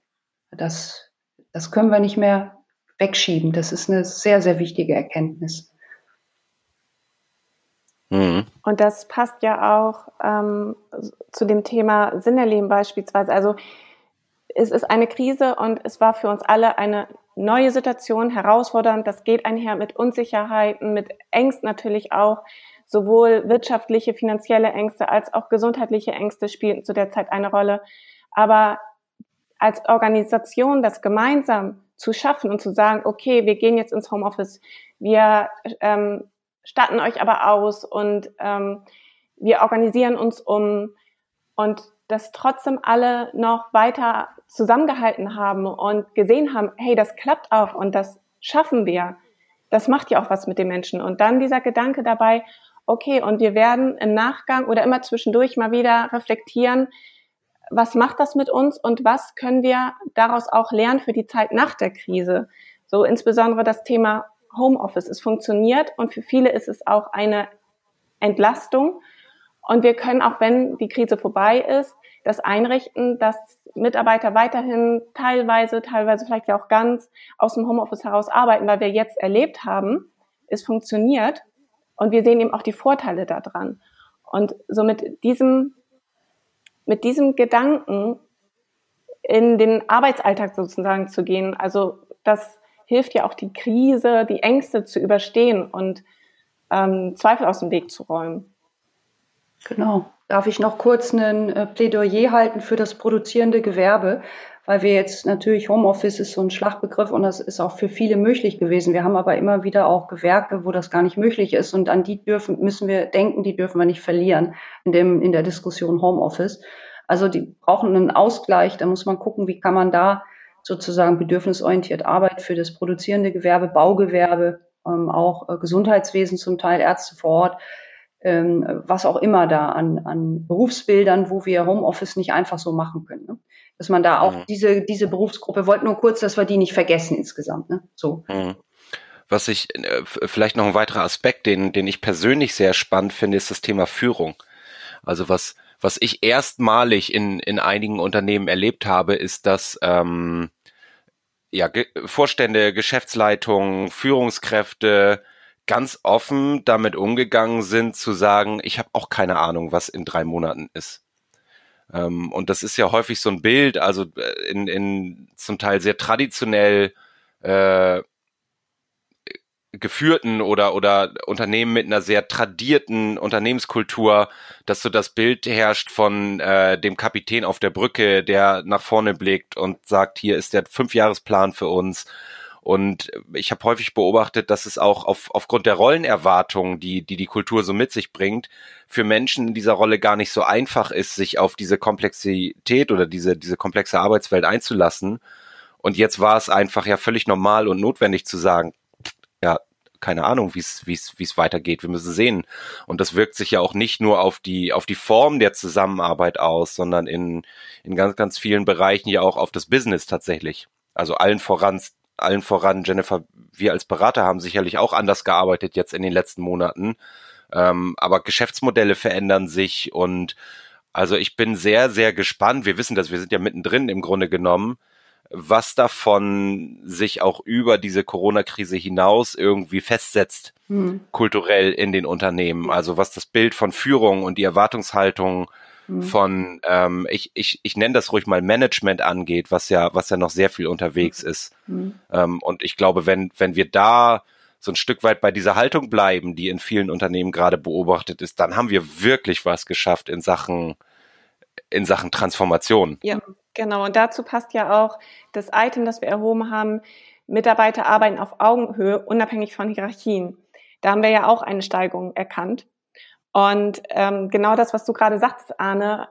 Das, das können wir nicht mehr wegschieben. Das ist eine sehr, sehr wichtige Erkenntnis. Mhm. Und das passt ja auch ähm, zu dem Thema Sinn erleben beispielsweise. Also es ist eine Krise und es war für uns alle eine neue Situation, herausfordernd. Das geht einher mit Unsicherheiten, mit Ängsten natürlich auch. Sowohl wirtschaftliche, finanzielle Ängste als auch gesundheitliche Ängste spielten zu der Zeit eine Rolle. Aber als Organisation das gemeinsam zu schaffen und zu sagen, okay, wir gehen jetzt ins Homeoffice, wir ähm, statten euch aber aus und ähm, wir organisieren uns um und dass trotzdem alle noch weiter zusammengehalten haben und gesehen haben, hey, das klappt auch und das schaffen wir. Das macht ja auch was mit den Menschen. Und dann dieser Gedanke dabei, okay, und wir werden im Nachgang oder immer zwischendurch mal wieder reflektieren, was macht das mit uns und was können wir daraus auch lernen für die Zeit nach der Krise? So insbesondere das Thema Homeoffice. Es funktioniert und für viele ist es auch eine Entlastung. Und wir können auch, wenn die Krise vorbei ist, das einrichten, dass Mitarbeiter weiterhin teilweise, teilweise vielleicht ja auch ganz aus dem Homeoffice heraus arbeiten, weil wir jetzt erlebt haben, es funktioniert und wir sehen eben auch die Vorteile daran. Und so mit diesem, mit diesem Gedanken in den Arbeitsalltag sozusagen zu gehen, also das hilft ja auch die Krise, die Ängste zu überstehen und ähm, Zweifel aus dem Weg zu räumen. Genau. Darf ich noch kurz ein äh, Plädoyer halten für das produzierende Gewerbe? Weil wir jetzt natürlich Homeoffice ist so ein Schlagbegriff und das ist auch für viele möglich gewesen. Wir haben aber immer wieder auch Gewerke, wo das gar nicht möglich ist und an die dürfen, müssen wir denken, die dürfen wir nicht verlieren in dem, in der Diskussion Homeoffice. Also die brauchen einen Ausgleich. Da muss man gucken, wie kann man da sozusagen bedürfnisorientiert Arbeit für das produzierende Gewerbe, Baugewerbe, ähm, auch äh, Gesundheitswesen zum Teil, Ärzte vor Ort, ähm, was auch immer da an, an Berufsbildern, wo wir Homeoffice nicht einfach so machen können. Ne? Dass man da auch mhm. diese, diese Berufsgruppe, wollte nur kurz, dass wir die nicht vergessen insgesamt. Ne? So. Mhm. Was ich, äh, vielleicht noch ein weiterer Aspekt, den, den ich persönlich sehr spannend finde, ist das Thema Führung. Also was, was ich erstmalig in, in einigen Unternehmen erlebt habe, ist, dass ähm, ja, Ge Vorstände, Geschäftsleitungen, Führungskräfte ganz offen damit umgegangen sind, zu sagen, ich habe auch keine Ahnung, was in drei Monaten ist. Ähm, und das ist ja häufig so ein Bild, also äh, in, in zum Teil sehr traditionell äh, geführten oder, oder Unternehmen mit einer sehr tradierten Unternehmenskultur, dass so das Bild herrscht von äh, dem Kapitän auf der Brücke, der nach vorne blickt und sagt, hier ist der Fünfjahresplan für uns. Und ich habe häufig beobachtet, dass es auch auf, aufgrund der Rollenerwartungen, die, die die Kultur so mit sich bringt, für Menschen in dieser Rolle gar nicht so einfach ist, sich auf diese Komplexität oder diese, diese komplexe Arbeitswelt einzulassen. Und jetzt war es einfach ja völlig normal und notwendig zu sagen, ja, keine Ahnung, wie es weitergeht. Wir müssen sehen. Und das wirkt sich ja auch nicht nur auf die auf die Form der Zusammenarbeit aus, sondern in in ganz ganz vielen Bereichen ja auch auf das Business tatsächlich. Also allen voran allen voran Jennifer, wir als Berater haben sicherlich auch anders gearbeitet jetzt in den letzten Monaten. Ähm, aber Geschäftsmodelle verändern sich und also ich bin sehr, sehr gespannt. Wir wissen das, wir sind ja mittendrin im Grunde genommen was davon sich auch über diese Corona-Krise hinaus irgendwie festsetzt, hm. kulturell in den Unternehmen. Also was das Bild von Führung und die Erwartungshaltung hm. von, ähm, ich, ich, ich nenne das ruhig mal Management angeht, was ja, was ja noch sehr viel unterwegs hm. ist. Hm. Ähm, und ich glaube, wenn, wenn wir da so ein Stück weit bei dieser Haltung bleiben, die in vielen Unternehmen gerade beobachtet ist, dann haben wir wirklich was geschafft in Sachen, in Sachen Transformation. Ja, Genau, und dazu passt ja auch das Item, das wir erhoben haben, Mitarbeiter arbeiten auf Augenhöhe, unabhängig von Hierarchien. Da haben wir ja auch eine Steigerung erkannt. Und ähm, genau das, was du gerade sagst, Arne,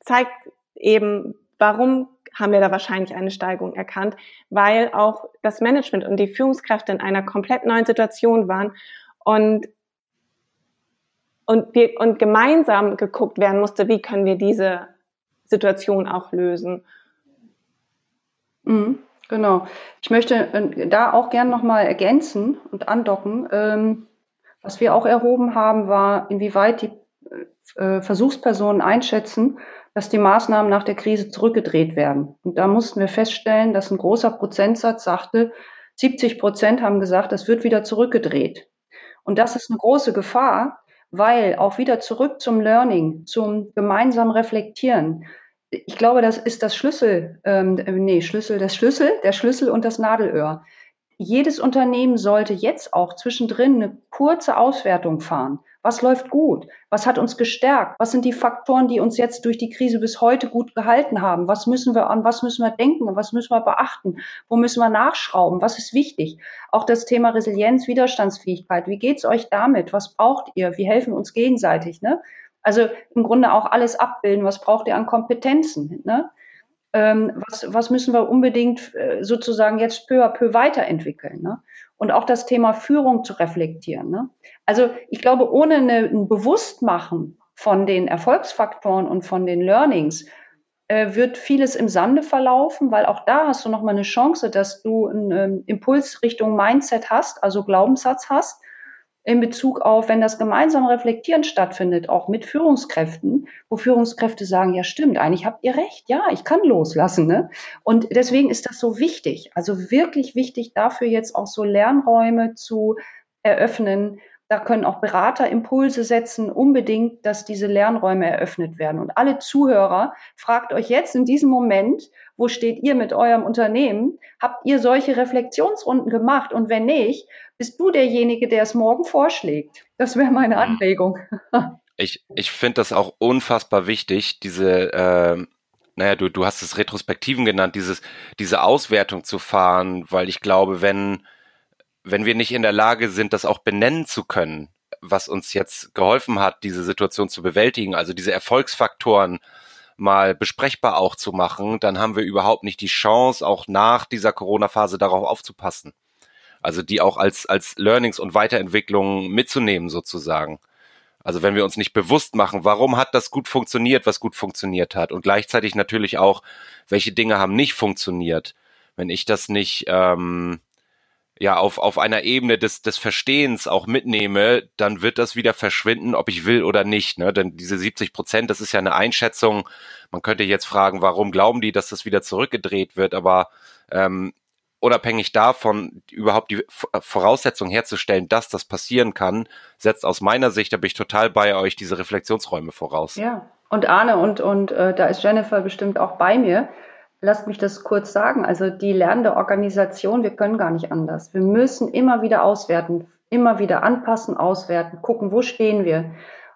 zeigt eben, warum haben wir da wahrscheinlich eine Steigerung erkannt, weil auch das Management und die Führungskräfte in einer komplett neuen Situation waren und und wir und gemeinsam geguckt werden musste, wie können wir diese Situation auch lösen. Mhm, genau. Ich möchte äh, da auch gern nochmal ergänzen und andocken. Ähm, was wir auch erhoben haben, war, inwieweit die äh, Versuchspersonen einschätzen, dass die Maßnahmen nach der Krise zurückgedreht werden. Und da mussten wir feststellen, dass ein großer Prozentsatz sagte, 70 Prozent haben gesagt, das wird wieder zurückgedreht. Und das ist eine große Gefahr, weil auch wieder zurück zum Learning, zum gemeinsamen Reflektieren. Ich glaube, das ist das Schlüssel, ähm, nee, Schlüssel, das Schlüssel, der Schlüssel und das Nadelöhr. Jedes Unternehmen sollte jetzt auch zwischendrin eine kurze Auswertung fahren. Was läuft gut? Was hat uns gestärkt? Was sind die Faktoren, die uns jetzt durch die Krise bis heute gut gehalten haben? Was müssen wir an? Was müssen wir denken? Was müssen wir beachten? Wo müssen wir nachschrauben? Was ist wichtig? Auch das Thema Resilienz, Widerstandsfähigkeit. Wie geht's euch damit? Was braucht ihr? Wie helfen uns gegenseitig? Ne? Also im Grunde auch alles abbilden. Was braucht ihr an Kompetenzen? Ne? Ähm, was, was müssen wir unbedingt äh, sozusagen jetzt peu à peu weiterentwickeln? Ne? und auch das Thema Führung zu reflektieren. Ne? Also ich glaube, ohne eine, ein Bewusstmachen von den Erfolgsfaktoren und von den Learnings äh, wird vieles im Sande verlaufen, weil auch da hast du nochmal eine Chance, dass du einen ähm, Impuls Richtung Mindset hast, also Glaubenssatz hast, in Bezug auf, wenn das gemeinsame Reflektieren stattfindet, auch mit Führungskräften, wo Führungskräfte sagen, ja stimmt, eigentlich habt ihr recht, ja, ich kann loslassen. Ne? Und deswegen ist das so wichtig, also wirklich wichtig dafür jetzt auch so Lernräume zu eröffnen. Da können auch Berater Impulse setzen, unbedingt, dass diese Lernräume eröffnet werden. Und alle Zuhörer, fragt euch jetzt in diesem Moment, wo steht ihr mit eurem Unternehmen? Habt ihr solche Reflexionsrunden gemacht? Und wenn nicht, bist du derjenige, der es morgen vorschlägt. Das wäre meine mhm. Anregung. ich ich finde das auch unfassbar wichtig, diese, äh, naja, du, du hast es Retrospektiven genannt, dieses, diese Auswertung zu fahren, weil ich glaube, wenn, wenn wir nicht in der Lage sind, das auch benennen zu können, was uns jetzt geholfen hat, diese Situation zu bewältigen, also diese Erfolgsfaktoren mal besprechbar auch zu machen, dann haben wir überhaupt nicht die Chance, auch nach dieser Corona-Phase darauf aufzupassen. Also die auch als, als Learnings und Weiterentwicklungen mitzunehmen sozusagen. Also wenn wir uns nicht bewusst machen, warum hat das gut funktioniert, was gut funktioniert hat und gleichzeitig natürlich auch, welche Dinge haben nicht funktioniert. Wenn ich das nicht ähm, ja auf, auf einer Ebene des, des Verstehens auch mitnehme, dann wird das wieder verschwinden, ob ich will oder nicht. Ne? Denn diese 70 Prozent, das ist ja eine Einschätzung. Man könnte jetzt fragen, warum glauben die, dass das wieder zurückgedreht wird? Aber ähm, unabhängig davon überhaupt die Voraussetzung herzustellen, dass das passieren kann, setzt aus meiner Sicht, da bin ich total bei euch, diese Reflexionsräume voraus. Ja, und Arne und, und äh, da ist Jennifer bestimmt auch bei mir. Lasst mich das kurz sagen. Also die lernende Organisation, wir können gar nicht anders. Wir müssen immer wieder auswerten, immer wieder anpassen, auswerten, gucken, wo stehen wir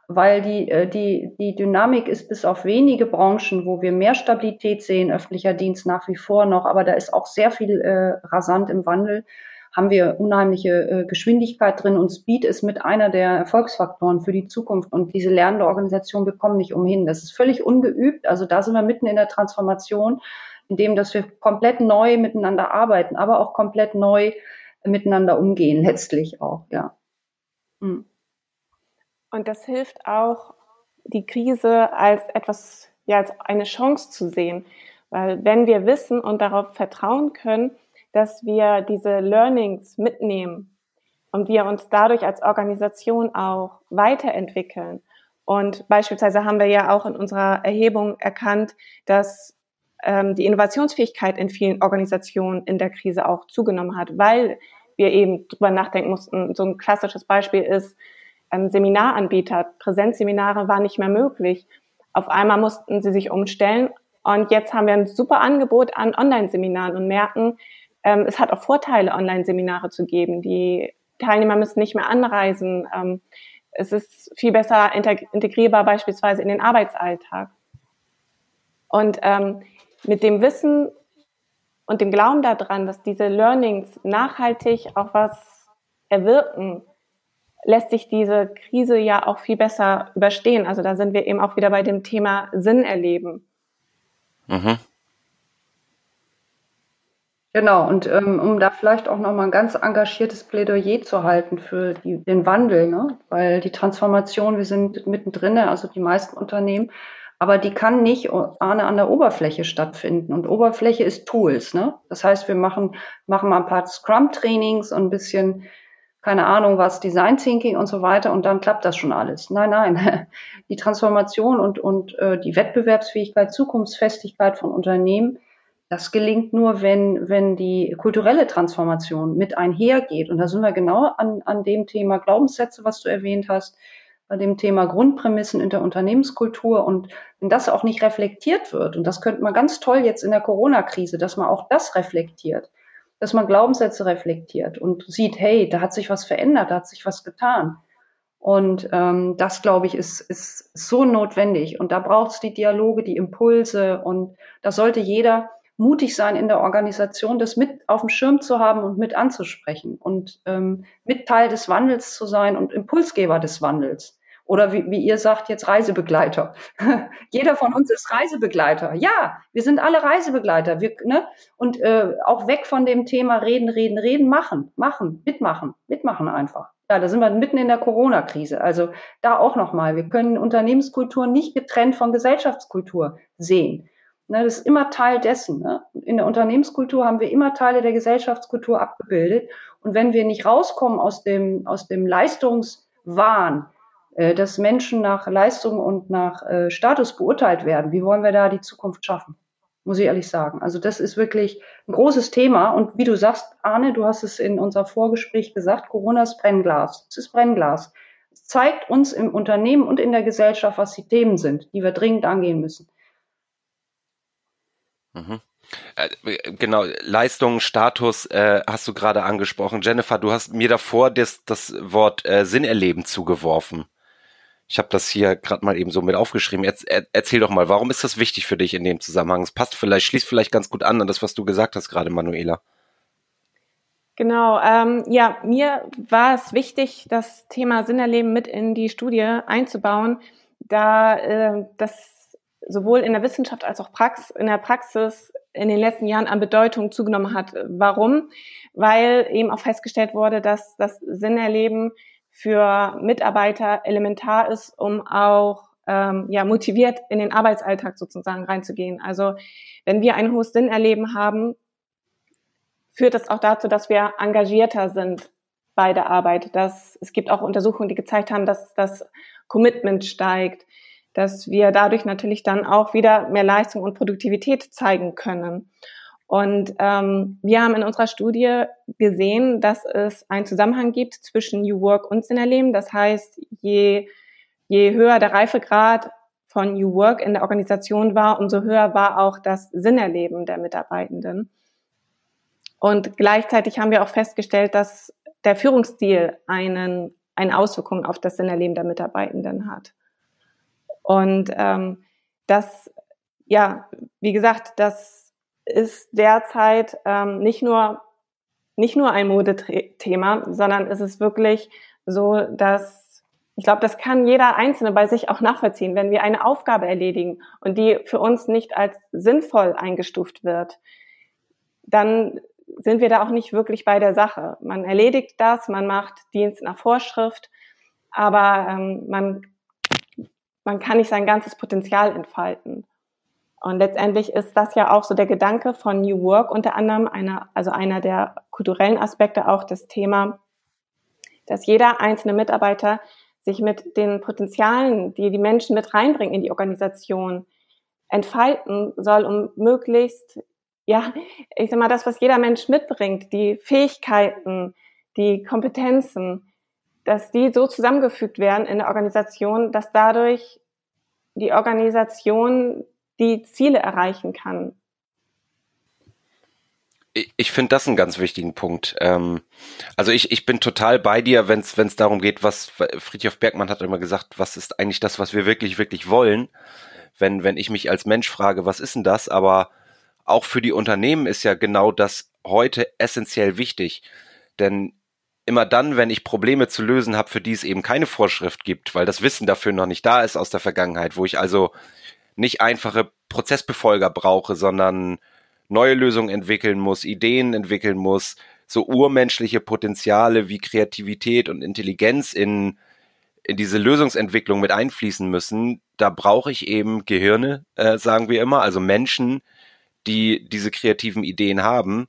weil die, äh, die, die Dynamik ist bis auf wenige Branchen, wo wir mehr Stabilität sehen, öffentlicher Dienst nach wie vor noch, aber da ist auch sehr viel äh, rasant im Wandel, haben wir unheimliche äh, Geschwindigkeit drin und Speed ist mit einer der Erfolgsfaktoren für die Zukunft und diese lernende Organisation bekommen nicht umhin. Das ist völlig ungeübt, also da sind wir mitten in der Transformation, indem dass wir komplett neu miteinander arbeiten, aber auch komplett neu miteinander umgehen, letztlich auch, ja. Hm. Und das hilft auch, die Krise als etwas, ja, als eine Chance zu sehen. Weil wenn wir wissen und darauf vertrauen können, dass wir diese Learnings mitnehmen und wir uns dadurch als Organisation auch weiterentwickeln. Und beispielsweise haben wir ja auch in unserer Erhebung erkannt, dass die Innovationsfähigkeit in vielen Organisationen in der Krise auch zugenommen hat, weil wir eben drüber nachdenken mussten. So ein klassisches Beispiel ist, ähm, Seminaranbieter. Präsenzseminare waren nicht mehr möglich. Auf einmal mussten sie sich umstellen und jetzt haben wir ein super Angebot an Online-Seminaren und merken, ähm, es hat auch Vorteile, Online-Seminare zu geben. Die Teilnehmer müssen nicht mehr anreisen. Ähm, es ist viel besser integrierbar beispielsweise in den Arbeitsalltag. Und ähm, mit dem Wissen und dem Glauben daran, dass diese Learnings nachhaltig auch was erwirken, lässt sich diese Krise ja auch viel besser überstehen. Also da sind wir eben auch wieder bei dem Thema Sinn erleben. Mhm. Genau, und ähm, um da vielleicht auch nochmal ein ganz engagiertes Plädoyer zu halten für die, den Wandel, ne? weil die Transformation, wir sind mittendrin, also die meisten Unternehmen, aber die kann nicht an der Oberfläche stattfinden. Und Oberfläche ist Tools. Ne? Das heißt, wir machen, machen mal ein paar Scrum-Trainings und ein bisschen keine Ahnung was, Design Thinking und so weiter und dann klappt das schon alles. Nein, nein. Die Transformation und, und äh, die Wettbewerbsfähigkeit, Zukunftsfestigkeit von Unternehmen, das gelingt nur, wenn, wenn die kulturelle Transformation mit einhergeht. Und da sind wir genau an, an dem Thema Glaubenssätze, was du erwähnt hast. Bei dem Thema Grundprämissen in der Unternehmenskultur. Und wenn das auch nicht reflektiert wird, und das könnte man ganz toll jetzt in der Corona-Krise, dass man auch das reflektiert, dass man Glaubenssätze reflektiert und sieht, hey, da hat sich was verändert, da hat sich was getan. Und ähm, das, glaube ich, ist, ist so notwendig. Und da braucht es die Dialoge, die Impulse. Und da sollte jeder mutig sein in der Organisation, das mit auf dem Schirm zu haben und mit anzusprechen und ähm, mit Teil des Wandels zu sein und Impulsgeber des Wandels. Oder wie, wie ihr sagt, jetzt Reisebegleiter. Jeder von uns ist Reisebegleiter. Ja, wir sind alle Reisebegleiter. Wir, ne? Und äh, auch weg von dem Thema reden, reden, reden, machen, machen, mitmachen, mitmachen einfach. Ja, da sind wir mitten in der Corona-Krise. Also da auch nochmal. Wir können Unternehmenskultur nicht getrennt von Gesellschaftskultur sehen. Ne, das ist immer Teil dessen. Ne? In der Unternehmenskultur haben wir immer Teile der Gesellschaftskultur abgebildet. Und wenn wir nicht rauskommen aus dem, aus dem Leistungswahn, dass Menschen nach Leistung und nach äh, Status beurteilt werden, wie wollen wir da die Zukunft schaffen? Muss ich ehrlich sagen. Also das ist wirklich ein großes Thema. Und wie du sagst, Arne, du hast es in unser Vorgespräch gesagt, Corona ist Brennglas. Es ist Brennglas. Es zeigt uns im Unternehmen und in der Gesellschaft, was die Themen sind, die wir dringend angehen müssen. Mhm. Äh, genau, Leistung, Status äh, hast du gerade angesprochen. Jennifer, du hast mir davor das, das Wort äh, Sinnerleben zugeworfen. Ich habe das hier gerade mal eben so mit aufgeschrieben. Er, er, erzähl doch mal, warum ist das wichtig für dich in dem Zusammenhang? Es passt vielleicht, schließt vielleicht ganz gut an an das, was du gesagt hast gerade, Manuela. Genau, ähm, ja, mir war es wichtig, das Thema Sinnerleben mit in die Studie einzubauen, da äh, das sowohl in der Wissenschaft als auch Prax in der Praxis in den letzten Jahren an Bedeutung zugenommen hat. Warum? Weil eben auch festgestellt wurde, dass das Sinnerleben für Mitarbeiter elementar ist, um auch ähm, ja, motiviert in den Arbeitsalltag sozusagen reinzugehen. Also wenn wir ein hohes Sinnerleben haben, führt das auch dazu, dass wir engagierter sind bei der Arbeit. Dass, es gibt auch Untersuchungen, die gezeigt haben, dass das Commitment steigt, dass wir dadurch natürlich dann auch wieder mehr Leistung und Produktivität zeigen können. Und ähm, wir haben in unserer Studie gesehen, dass es einen Zusammenhang gibt zwischen New Work und Sinnerleben. Das heißt, je, je höher der Reifegrad von New Work in der Organisation war, umso höher war auch das Sinnerleben der Mitarbeitenden. Und gleichzeitig haben wir auch festgestellt, dass der Führungsstil einen, eine Auswirkung auf das Sinnerleben der Mitarbeitenden hat. Und ähm, das, ja, wie gesagt, das ist derzeit ähm, nicht nur nicht nur ein Modethema, sondern es ist wirklich so, dass ich glaube, das kann jeder Einzelne bei sich auch nachvollziehen, wenn wir eine Aufgabe erledigen und die für uns nicht als sinnvoll eingestuft wird, dann sind wir da auch nicht wirklich bei der Sache. Man erledigt das, man macht Dienst nach Vorschrift, aber ähm, man man kann nicht sein ganzes Potenzial entfalten. Und letztendlich ist das ja auch so der Gedanke von New Work, unter anderem einer, also einer der kulturellen Aspekte auch das Thema, dass jeder einzelne Mitarbeiter sich mit den Potenzialen, die die Menschen mit reinbringen in die Organisation, entfalten soll, um möglichst, ja, ich sag mal, das, was jeder Mensch mitbringt, die Fähigkeiten, die Kompetenzen, dass die so zusammengefügt werden in der Organisation, dass dadurch die Organisation die Ziele erreichen kann. Ich finde das einen ganz wichtigen Punkt. Ähm, also ich, ich bin total bei dir, wenn es darum geht, was Friedhof Bergmann hat immer gesagt, was ist eigentlich das, was wir wirklich, wirklich wollen. Wenn, wenn ich mich als Mensch frage, was ist denn das? Aber auch für die Unternehmen ist ja genau das heute essentiell wichtig. Denn immer dann, wenn ich Probleme zu lösen habe, für die es eben keine Vorschrift gibt, weil das Wissen dafür noch nicht da ist aus der Vergangenheit, wo ich also nicht einfache Prozessbefolger brauche, sondern neue Lösungen entwickeln muss, Ideen entwickeln muss, so urmenschliche Potenziale wie Kreativität und Intelligenz in, in diese Lösungsentwicklung mit einfließen müssen, da brauche ich eben Gehirne, äh, sagen wir immer, also Menschen, die diese kreativen Ideen haben.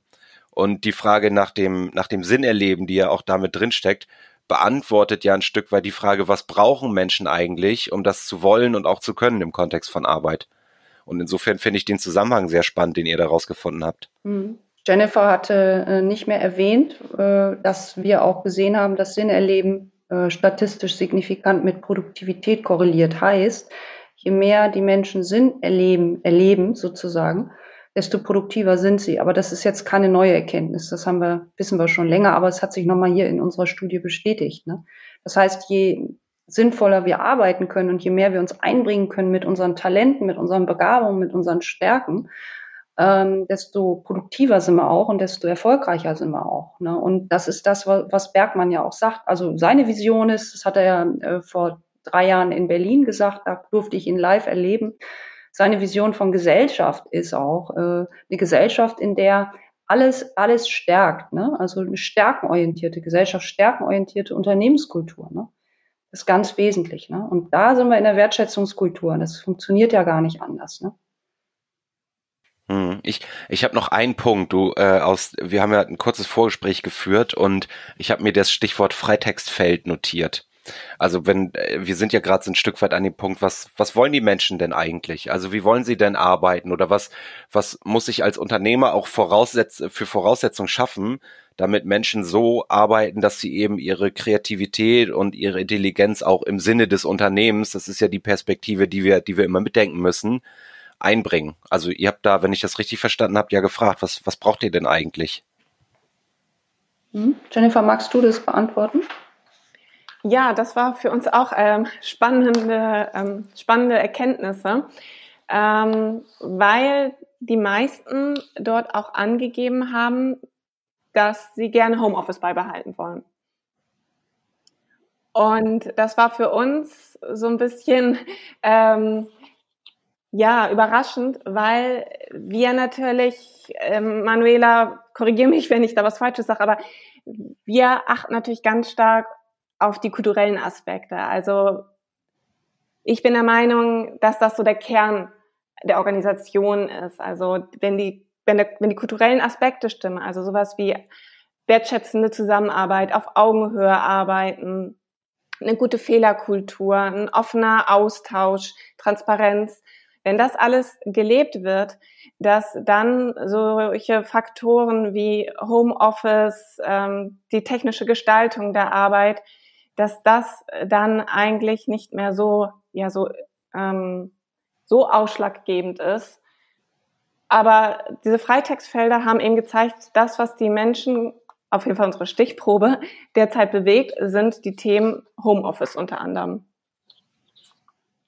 Und die Frage nach dem, nach dem Sinn erleben, die ja auch damit drinsteckt, beantwortet ja ein Stück weit die Frage, was brauchen Menschen eigentlich, um das zu wollen und auch zu können im Kontext von Arbeit. Und insofern finde ich den Zusammenhang sehr spannend, den ihr daraus gefunden habt. Mhm. Jennifer hatte äh, nicht mehr erwähnt, äh, dass wir auch gesehen haben, dass Sinn erleben äh, statistisch signifikant mit Produktivität korreliert. Heißt, je mehr die Menschen Sinn erleben, erleben sozusagen, desto produktiver sind sie. Aber das ist jetzt keine neue Erkenntnis. Das haben wir, wissen wir schon länger, aber es hat sich nochmal hier in unserer Studie bestätigt. Ne? Das heißt, je sinnvoller wir arbeiten können und je mehr wir uns einbringen können mit unseren Talenten, mit unseren Begabungen, mit unseren Stärken, ähm, desto produktiver sind wir auch und desto erfolgreicher sind wir auch. Ne? Und das ist das, was Bergmann ja auch sagt. Also seine Vision ist, das hat er ja äh, vor drei Jahren in Berlin gesagt, da durfte ich ihn live erleben. Seine Vision von Gesellschaft ist auch äh, eine Gesellschaft, in der alles, alles stärkt. Ne? Also eine stärkenorientierte Gesellschaft, stärkenorientierte Unternehmenskultur. Ne? Das ist ganz wesentlich. Ne? Und da sind wir in der Wertschätzungskultur. Das funktioniert ja gar nicht anders. Ne? Hm, ich, ich habe noch einen Punkt. Du äh, aus, wir haben ja ein kurzes Vorgespräch geführt und ich habe mir das Stichwort Freitextfeld notiert. Also wenn äh, wir sind ja gerade so ein Stück weit an dem Punkt, was was wollen die Menschen denn eigentlich? Also wie wollen sie denn arbeiten oder was was muss ich als Unternehmer auch voraussetz für Voraussetzungen schaffen, damit Menschen so arbeiten, dass sie eben ihre Kreativität und ihre Intelligenz auch im Sinne des Unternehmens, das ist ja die Perspektive, die wir die wir immer mitdenken müssen, einbringen. Also ihr habt da, wenn ich das richtig verstanden habe, ja gefragt, was was braucht ihr denn eigentlich? Hm? Jennifer, magst du das beantworten? Ja, das war für uns auch ähm, spannende, ähm, spannende Erkenntnisse, ähm, weil die meisten dort auch angegeben haben, dass sie gerne Homeoffice beibehalten wollen. Und das war für uns so ein bisschen ähm, ja überraschend, weil wir natürlich, ähm, Manuela, korrigiere mich, wenn ich da was Falsches sage, aber wir achten natürlich ganz stark auf die kulturellen Aspekte. Also ich bin der Meinung, dass das so der Kern der Organisation ist. Also wenn die, wenn, der, wenn die kulturellen Aspekte stimmen, also sowas wie wertschätzende Zusammenarbeit, auf Augenhöhe arbeiten, eine gute Fehlerkultur, ein offener Austausch, Transparenz, wenn das alles gelebt wird, dass dann solche Faktoren wie Homeoffice, ähm, die technische Gestaltung der Arbeit dass das dann eigentlich nicht mehr so, ja, so, ähm, so ausschlaggebend ist. Aber diese Freitextfelder haben eben gezeigt, das, was die Menschen, auf jeden Fall unsere Stichprobe, derzeit bewegt, sind die Themen Homeoffice unter anderem.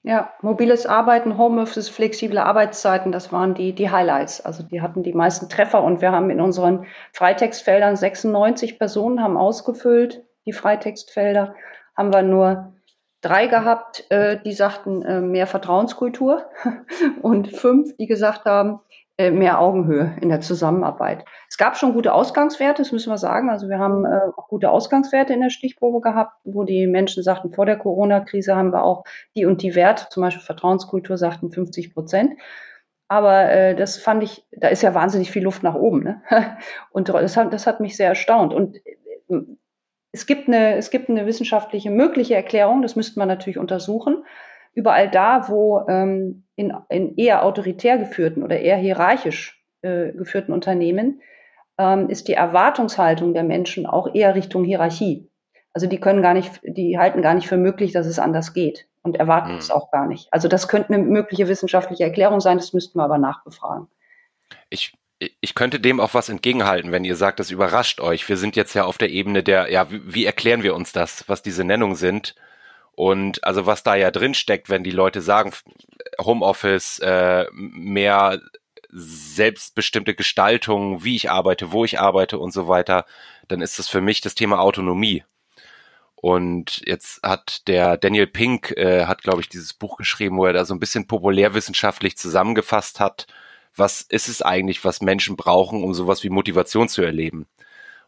Ja, mobiles Arbeiten, Homeoffice, flexible Arbeitszeiten, das waren die, die Highlights. Also die hatten die meisten Treffer und wir haben in unseren Freitextfeldern 96 Personen haben ausgefüllt die Freitextfelder, haben wir nur drei gehabt, äh, die sagten äh, mehr Vertrauenskultur und fünf, die gesagt haben, äh, mehr Augenhöhe in der Zusammenarbeit. Es gab schon gute Ausgangswerte, das müssen wir sagen. Also wir haben äh, auch gute Ausgangswerte in der Stichprobe gehabt, wo die Menschen sagten, vor der Corona-Krise haben wir auch die und die Werte, zum Beispiel Vertrauenskultur sagten 50 Prozent. Aber äh, das fand ich, da ist ja wahnsinnig viel Luft nach oben. Ne? Und das hat, das hat mich sehr erstaunt. Und äh, es gibt eine, es gibt eine wissenschaftliche mögliche Erklärung, das müsste man natürlich untersuchen. Überall da, wo ähm, in, in eher autoritär geführten oder eher hierarchisch äh, geführten Unternehmen ähm, ist die Erwartungshaltung der Menschen auch eher Richtung Hierarchie. Also die können gar nicht, die halten gar nicht für möglich, dass es anders geht und erwarten mhm. es auch gar nicht. Also das könnte eine mögliche wissenschaftliche Erklärung sein, das müssten wir aber nachbefragen. Ich ich könnte dem auch was entgegenhalten, wenn ihr sagt, das überrascht euch. Wir sind jetzt ja auf der Ebene der, ja, wie, erklären wir uns das, was diese Nennungen sind? Und also was da ja drin steckt, wenn die Leute sagen, Homeoffice, äh, mehr selbstbestimmte Gestaltung, wie ich arbeite, wo ich arbeite und so weiter, dann ist das für mich das Thema Autonomie. Und jetzt hat der Daniel Pink, äh, hat glaube ich dieses Buch geschrieben, wo er da so ein bisschen populärwissenschaftlich zusammengefasst hat, was ist es eigentlich, was Menschen brauchen, um sowas wie Motivation zu erleben.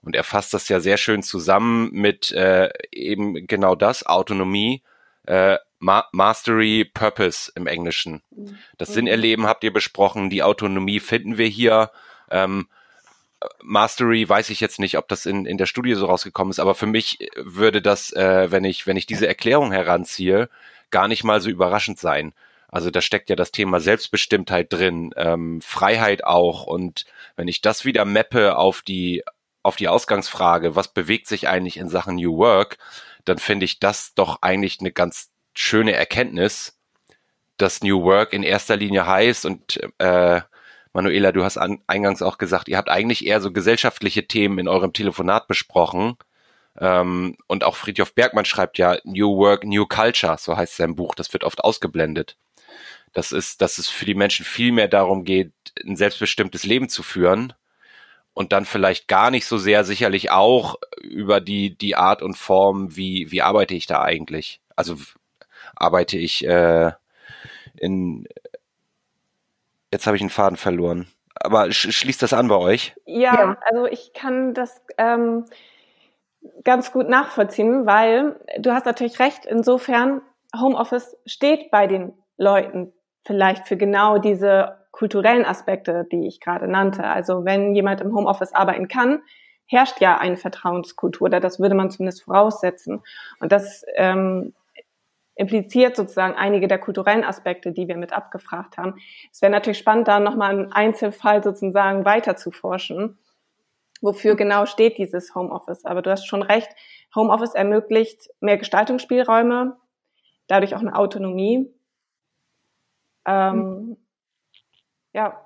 Und er fasst das ja sehr schön zusammen mit äh, eben genau das, Autonomie, äh, Ma Mastery, Purpose im Englischen. Das mhm. Sinnerleben habt ihr besprochen, die Autonomie finden wir hier. Ähm, Mastery weiß ich jetzt nicht, ob das in, in der Studie so rausgekommen ist, aber für mich würde das, äh, wenn ich, wenn ich diese Erklärung heranziehe, gar nicht mal so überraschend sein. Also da steckt ja das Thema Selbstbestimmtheit drin, ähm, Freiheit auch. Und wenn ich das wieder mappe auf die auf die Ausgangsfrage, was bewegt sich eigentlich in Sachen New Work, dann finde ich das doch eigentlich eine ganz schöne Erkenntnis, dass New Work in erster Linie heißt und äh, Manuela, du hast an, eingangs auch gesagt, ihr habt eigentlich eher so gesellschaftliche Themen in eurem Telefonat besprochen. Ähm, und auch Friedhof Bergmann schreibt ja New Work, New Culture, so heißt sein Buch. Das wird oft ausgeblendet. Das ist, dass es für die Menschen viel mehr darum geht, ein selbstbestimmtes Leben zu führen und dann vielleicht gar nicht so sehr sicherlich auch über die, die Art und Form, wie, wie arbeite ich da eigentlich? Also arbeite ich äh, in jetzt habe ich einen Faden verloren. Aber sch schließt das an bei euch? Ja, ja. also ich kann das ähm, ganz gut nachvollziehen, weil du hast natürlich recht, insofern Homeoffice steht bei den Leuten vielleicht für genau diese kulturellen Aspekte, die ich gerade nannte. Also wenn jemand im Homeoffice arbeiten kann, herrscht ja eine Vertrauenskultur, oder das würde man zumindest voraussetzen. Und das ähm, impliziert sozusagen einige der kulturellen Aspekte, die wir mit abgefragt haben. Es wäre natürlich spannend, da nochmal einen Einzelfall sozusagen weiter zu forschen. Wofür genau steht dieses Homeoffice? Aber du hast schon recht, Homeoffice ermöglicht mehr Gestaltungsspielräume, dadurch auch eine Autonomie. Ähm, mhm. Ja.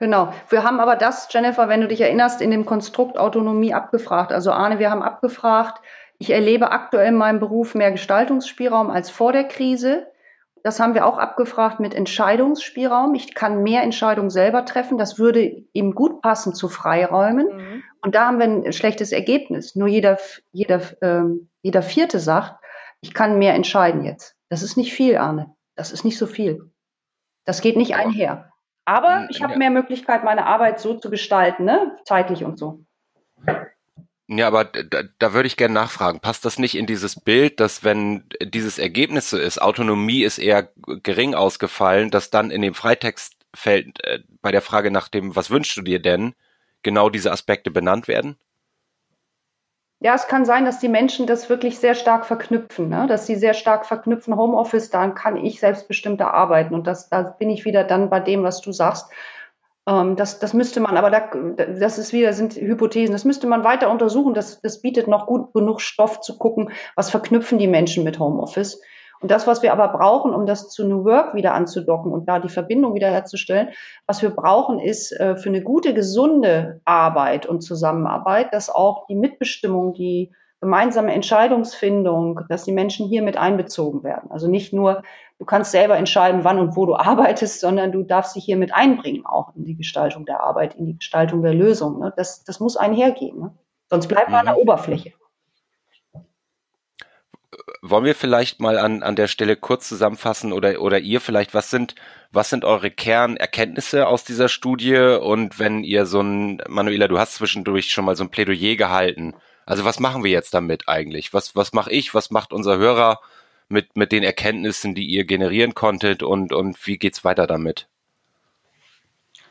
Genau. Wir haben aber das, Jennifer, wenn du dich erinnerst, in dem Konstrukt Autonomie abgefragt. Also Arne, wir haben abgefragt, ich erlebe aktuell in meinem Beruf mehr Gestaltungsspielraum als vor der Krise. Das haben wir auch abgefragt mit Entscheidungsspielraum. Ich kann mehr Entscheidungen selber treffen. Das würde ihm gut passen zu Freiräumen. Mhm. Und da haben wir ein schlechtes Ergebnis. Nur jeder, jeder, ähm, jeder Vierte sagt, ich kann mehr entscheiden jetzt. Das ist nicht viel, Arne. Das ist nicht so viel. Das geht nicht einher. Aber ich habe mehr Möglichkeit, meine Arbeit so zu gestalten, ne? zeitlich und so. Ja, aber da, da würde ich gerne nachfragen. Passt das nicht in dieses Bild, dass wenn dieses Ergebnis so ist, Autonomie ist eher gering ausgefallen, dass dann in dem Freitextfeld äh, bei der Frage nach dem, was wünschst du dir denn, genau diese Aspekte benannt werden? Ja, es kann sein, dass die Menschen das wirklich sehr stark verknüpfen, ne? dass sie sehr stark verknüpfen, Homeoffice, dann kann ich selbstbestimmter arbeiten. Und das, da bin ich wieder dann bei dem, was du sagst. Ähm, das, das müsste man, aber da, das ist wieder, sind Hypothesen, das müsste man weiter untersuchen. Das, das bietet noch gut genug Stoff zu gucken, was verknüpfen die Menschen mit Homeoffice. Und das, was wir aber brauchen, um das zu New Work wieder anzudocken und da die Verbindung wieder herzustellen, was wir brauchen, ist äh, für eine gute, gesunde Arbeit und Zusammenarbeit, dass auch die Mitbestimmung, die gemeinsame Entscheidungsfindung, dass die Menschen hier mit einbezogen werden. Also nicht nur, du kannst selber entscheiden, wann und wo du arbeitest, sondern du darfst dich hier mit einbringen, auch in die Gestaltung der Arbeit, in die Gestaltung der Lösung. Ne? Das, das muss einhergehen. Ne? Sonst bleibt man mhm. an der mhm. Oberfläche. Wollen wir vielleicht mal an, an der Stelle kurz zusammenfassen oder, oder ihr vielleicht, was sind, was sind eure Kernerkenntnisse aus dieser Studie? Und wenn ihr so ein, Manuela, du hast zwischendurch schon mal so ein Plädoyer gehalten also was machen wir jetzt damit eigentlich? Was, was mache ich? Was macht unser Hörer mit, mit den Erkenntnissen, die ihr generieren konntet und, und wie geht's weiter damit?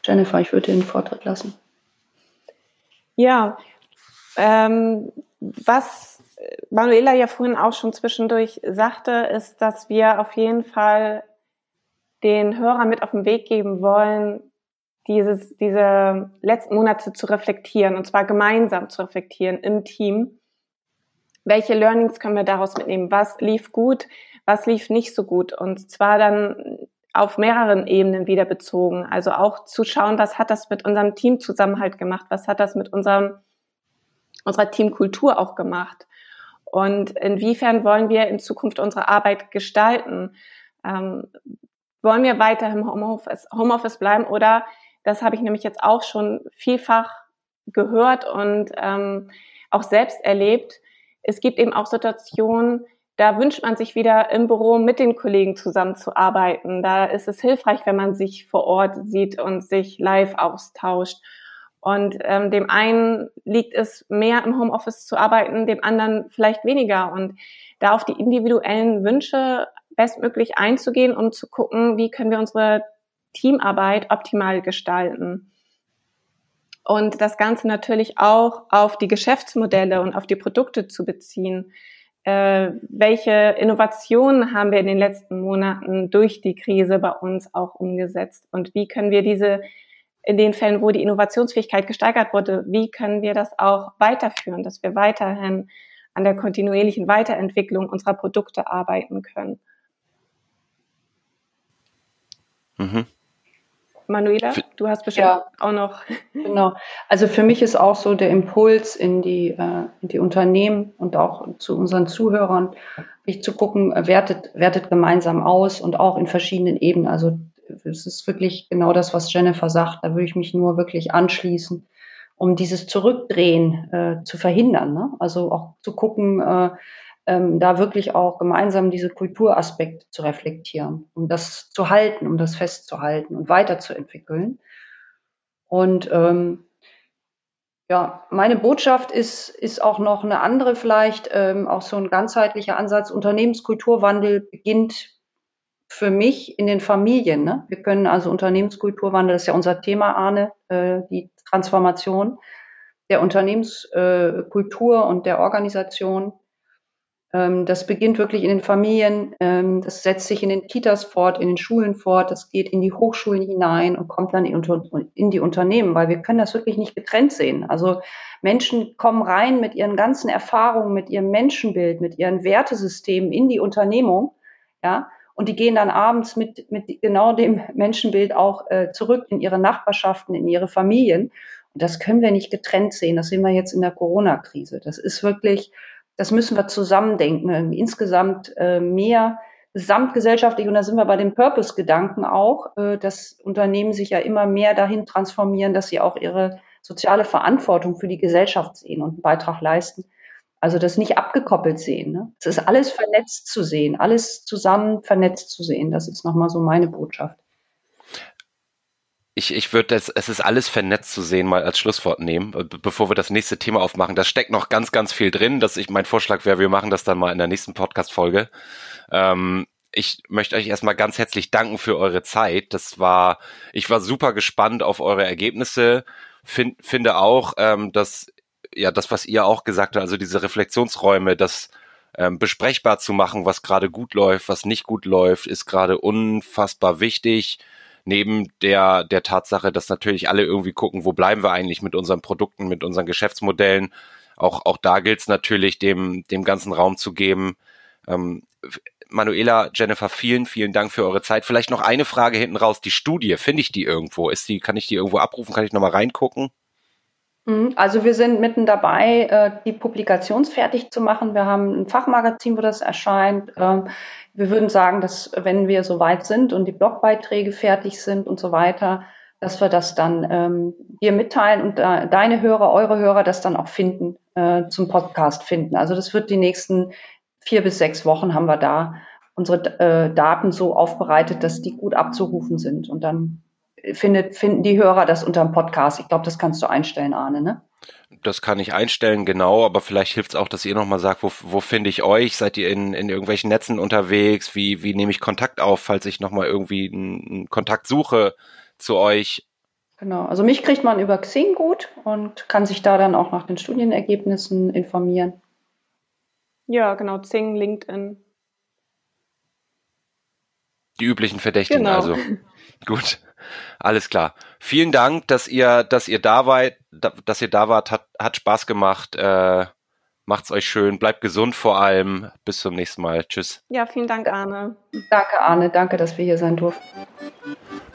Jennifer, ich würde den Vortritt lassen. Ja, ähm, was Manuela ja vorhin auch schon zwischendurch sagte, ist, dass wir auf jeden Fall den Hörer mit auf den Weg geben wollen, dieses, diese letzten Monate zu reflektieren und zwar gemeinsam zu reflektieren im Team. Welche Learnings können wir daraus mitnehmen? Was lief gut? Was lief nicht so gut? Und zwar dann auf mehreren Ebenen wieder bezogen. Also auch zu schauen, was hat das mit unserem Teamzusammenhalt gemacht? Was hat das mit unserem, unserer Teamkultur auch gemacht? Und inwiefern wollen wir in Zukunft unsere Arbeit gestalten? Ähm, wollen wir weiter im Homeoffice, Homeoffice bleiben oder das habe ich nämlich jetzt auch schon vielfach gehört und ähm, auch selbst erlebt. Es gibt eben auch Situationen, da wünscht man sich wieder im Büro mit den Kollegen zusammenzuarbeiten. Da ist es hilfreich, wenn man sich vor Ort sieht und sich live austauscht. Und ähm, dem einen liegt es mehr im Homeoffice zu arbeiten, dem anderen vielleicht weniger. Und da auf die individuellen Wünsche bestmöglich einzugehen, um zu gucken, wie können wir unsere Teamarbeit optimal gestalten. Und das Ganze natürlich auch auf die Geschäftsmodelle und auf die Produkte zu beziehen. Äh, welche Innovationen haben wir in den letzten Monaten durch die Krise bei uns auch umgesetzt? Und wie können wir diese, in den Fällen, wo die Innovationsfähigkeit gesteigert wurde, wie können wir das auch weiterführen, dass wir weiterhin an der kontinuierlichen Weiterentwicklung unserer Produkte arbeiten können. Mhm. Manuela, du hast bestimmt ja, auch noch. Genau. Also für mich ist auch so der Impuls in die, äh, in die Unternehmen und auch zu unseren Zuhörern, wirklich zu gucken, wertet, wertet gemeinsam aus und auch in verschiedenen Ebenen. Also es ist wirklich genau das, was Jennifer sagt. Da würde ich mich nur wirklich anschließen, um dieses Zurückdrehen äh, zu verhindern. Ne? Also auch zu gucken, äh, ähm, da wirklich auch gemeinsam diese Kulturaspekte zu reflektieren, um das zu halten, um das festzuhalten und weiterzuentwickeln. Und ähm, ja, meine Botschaft ist, ist auch noch eine andere vielleicht, ähm, auch so ein ganzheitlicher Ansatz. Unternehmenskulturwandel beginnt für mich in den Familien. Ne? Wir können also Unternehmenskulturwandel, das ist ja unser Thema, Arne, äh, die Transformation der Unternehmenskultur äh, und der Organisation ähm, das beginnt wirklich in den Familien, ähm, das setzt sich in den Kitas fort, in den Schulen fort, das geht in die Hochschulen hinein und kommt dann in die Unternehmen, weil wir können das wirklich nicht getrennt sehen. Also Menschen kommen rein mit ihren ganzen Erfahrungen, mit ihrem Menschenbild, mit ihren Wertesystemen in die Unternehmung, ja, und die gehen dann abends mit, mit genau dem Menschenbild auch äh, zurück in ihre Nachbarschaften, in ihre Familien. Und das können wir nicht getrennt sehen. Das sehen wir jetzt in der Corona-Krise. Das ist wirklich das müssen wir zusammendenken. Insgesamt äh, mehr gesamtgesellschaftlich, und da sind wir bei dem Purpose-Gedanken auch, äh, dass Unternehmen sich ja immer mehr dahin transformieren, dass sie auch ihre soziale Verantwortung für die Gesellschaft sehen und einen Beitrag leisten. Also das nicht abgekoppelt sehen. Ne? Es ist alles vernetzt zu sehen, alles zusammen vernetzt zu sehen. Das ist nochmal so meine Botschaft ich, ich würde es, es ist alles vernetzt zu sehen, mal als Schlusswort nehmen, bevor wir das nächste Thema aufmachen. Da steckt noch ganz, ganz viel drin. Dass ich, mein Vorschlag wäre, wir machen das dann mal in der nächsten Podcast-Folge. Ähm, ich möchte euch erstmal ganz herzlich danken für eure Zeit. Das war, ich war super gespannt auf eure Ergebnisse. Find, finde auch, ähm, dass, ja, das, was ihr auch gesagt habt, also diese Reflexionsräume, das ähm, besprechbar zu machen, was gerade gut läuft, was nicht gut läuft, ist gerade unfassbar wichtig neben der, der Tatsache, dass natürlich alle irgendwie gucken, wo bleiben wir eigentlich mit unseren Produkten, mit unseren Geschäftsmodellen. Auch, auch da gilt es natürlich, dem, dem ganzen Raum zu geben. Ähm, Manuela, Jennifer, vielen, vielen Dank für eure Zeit. Vielleicht noch eine Frage hinten raus. Die Studie, finde ich die irgendwo? Ist die, kann ich die irgendwo abrufen? Kann ich nochmal reingucken? Mhm. Also wir sind mitten dabei, äh, die publikationsfertig zu machen. Wir haben ein Fachmagazin, wo das erscheint. Ähm, wir würden sagen, dass wenn wir soweit sind und die Blogbeiträge fertig sind und so weiter, dass wir das dann ähm, dir mitteilen und äh, deine Hörer, eure Hörer das dann auch finden, äh, zum Podcast finden. Also das wird die nächsten vier bis sechs Wochen haben wir da unsere Daten so aufbereitet, dass die gut abzurufen sind. Und dann findet, finden die Hörer das unter dem Podcast. Ich glaube, das kannst du einstellen, Arne, ne? Das kann ich einstellen, genau, aber vielleicht hilft es auch, dass ihr nochmal sagt, wo, wo finde ich euch? Seid ihr in, in irgendwelchen Netzen unterwegs? Wie, wie nehme ich Kontakt auf, falls ich nochmal irgendwie einen Kontakt suche zu euch? Genau, also mich kriegt man über Xing gut und kann sich da dann auch nach den Studienergebnissen informieren. Ja, genau, Xing, LinkedIn. Die üblichen Verdächtigen genau. also. Gut. Alles klar. Vielen Dank, dass ihr, dass ihr da wart, dass ihr da wart, hat, hat Spaß gemacht. Äh, macht's euch schön, bleibt gesund vor allem. Bis zum nächsten Mal. Tschüss. Ja, vielen Dank, Arne. Danke, Arne. Danke, dass wir hier sein durften.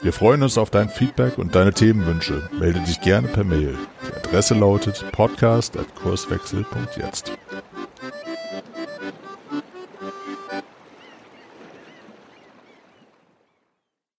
Wir freuen uns auf dein Feedback und deine Themenwünsche. Melde dich gerne per Mail. Die Adresse lautet podcast.kurswechsel.jetzt.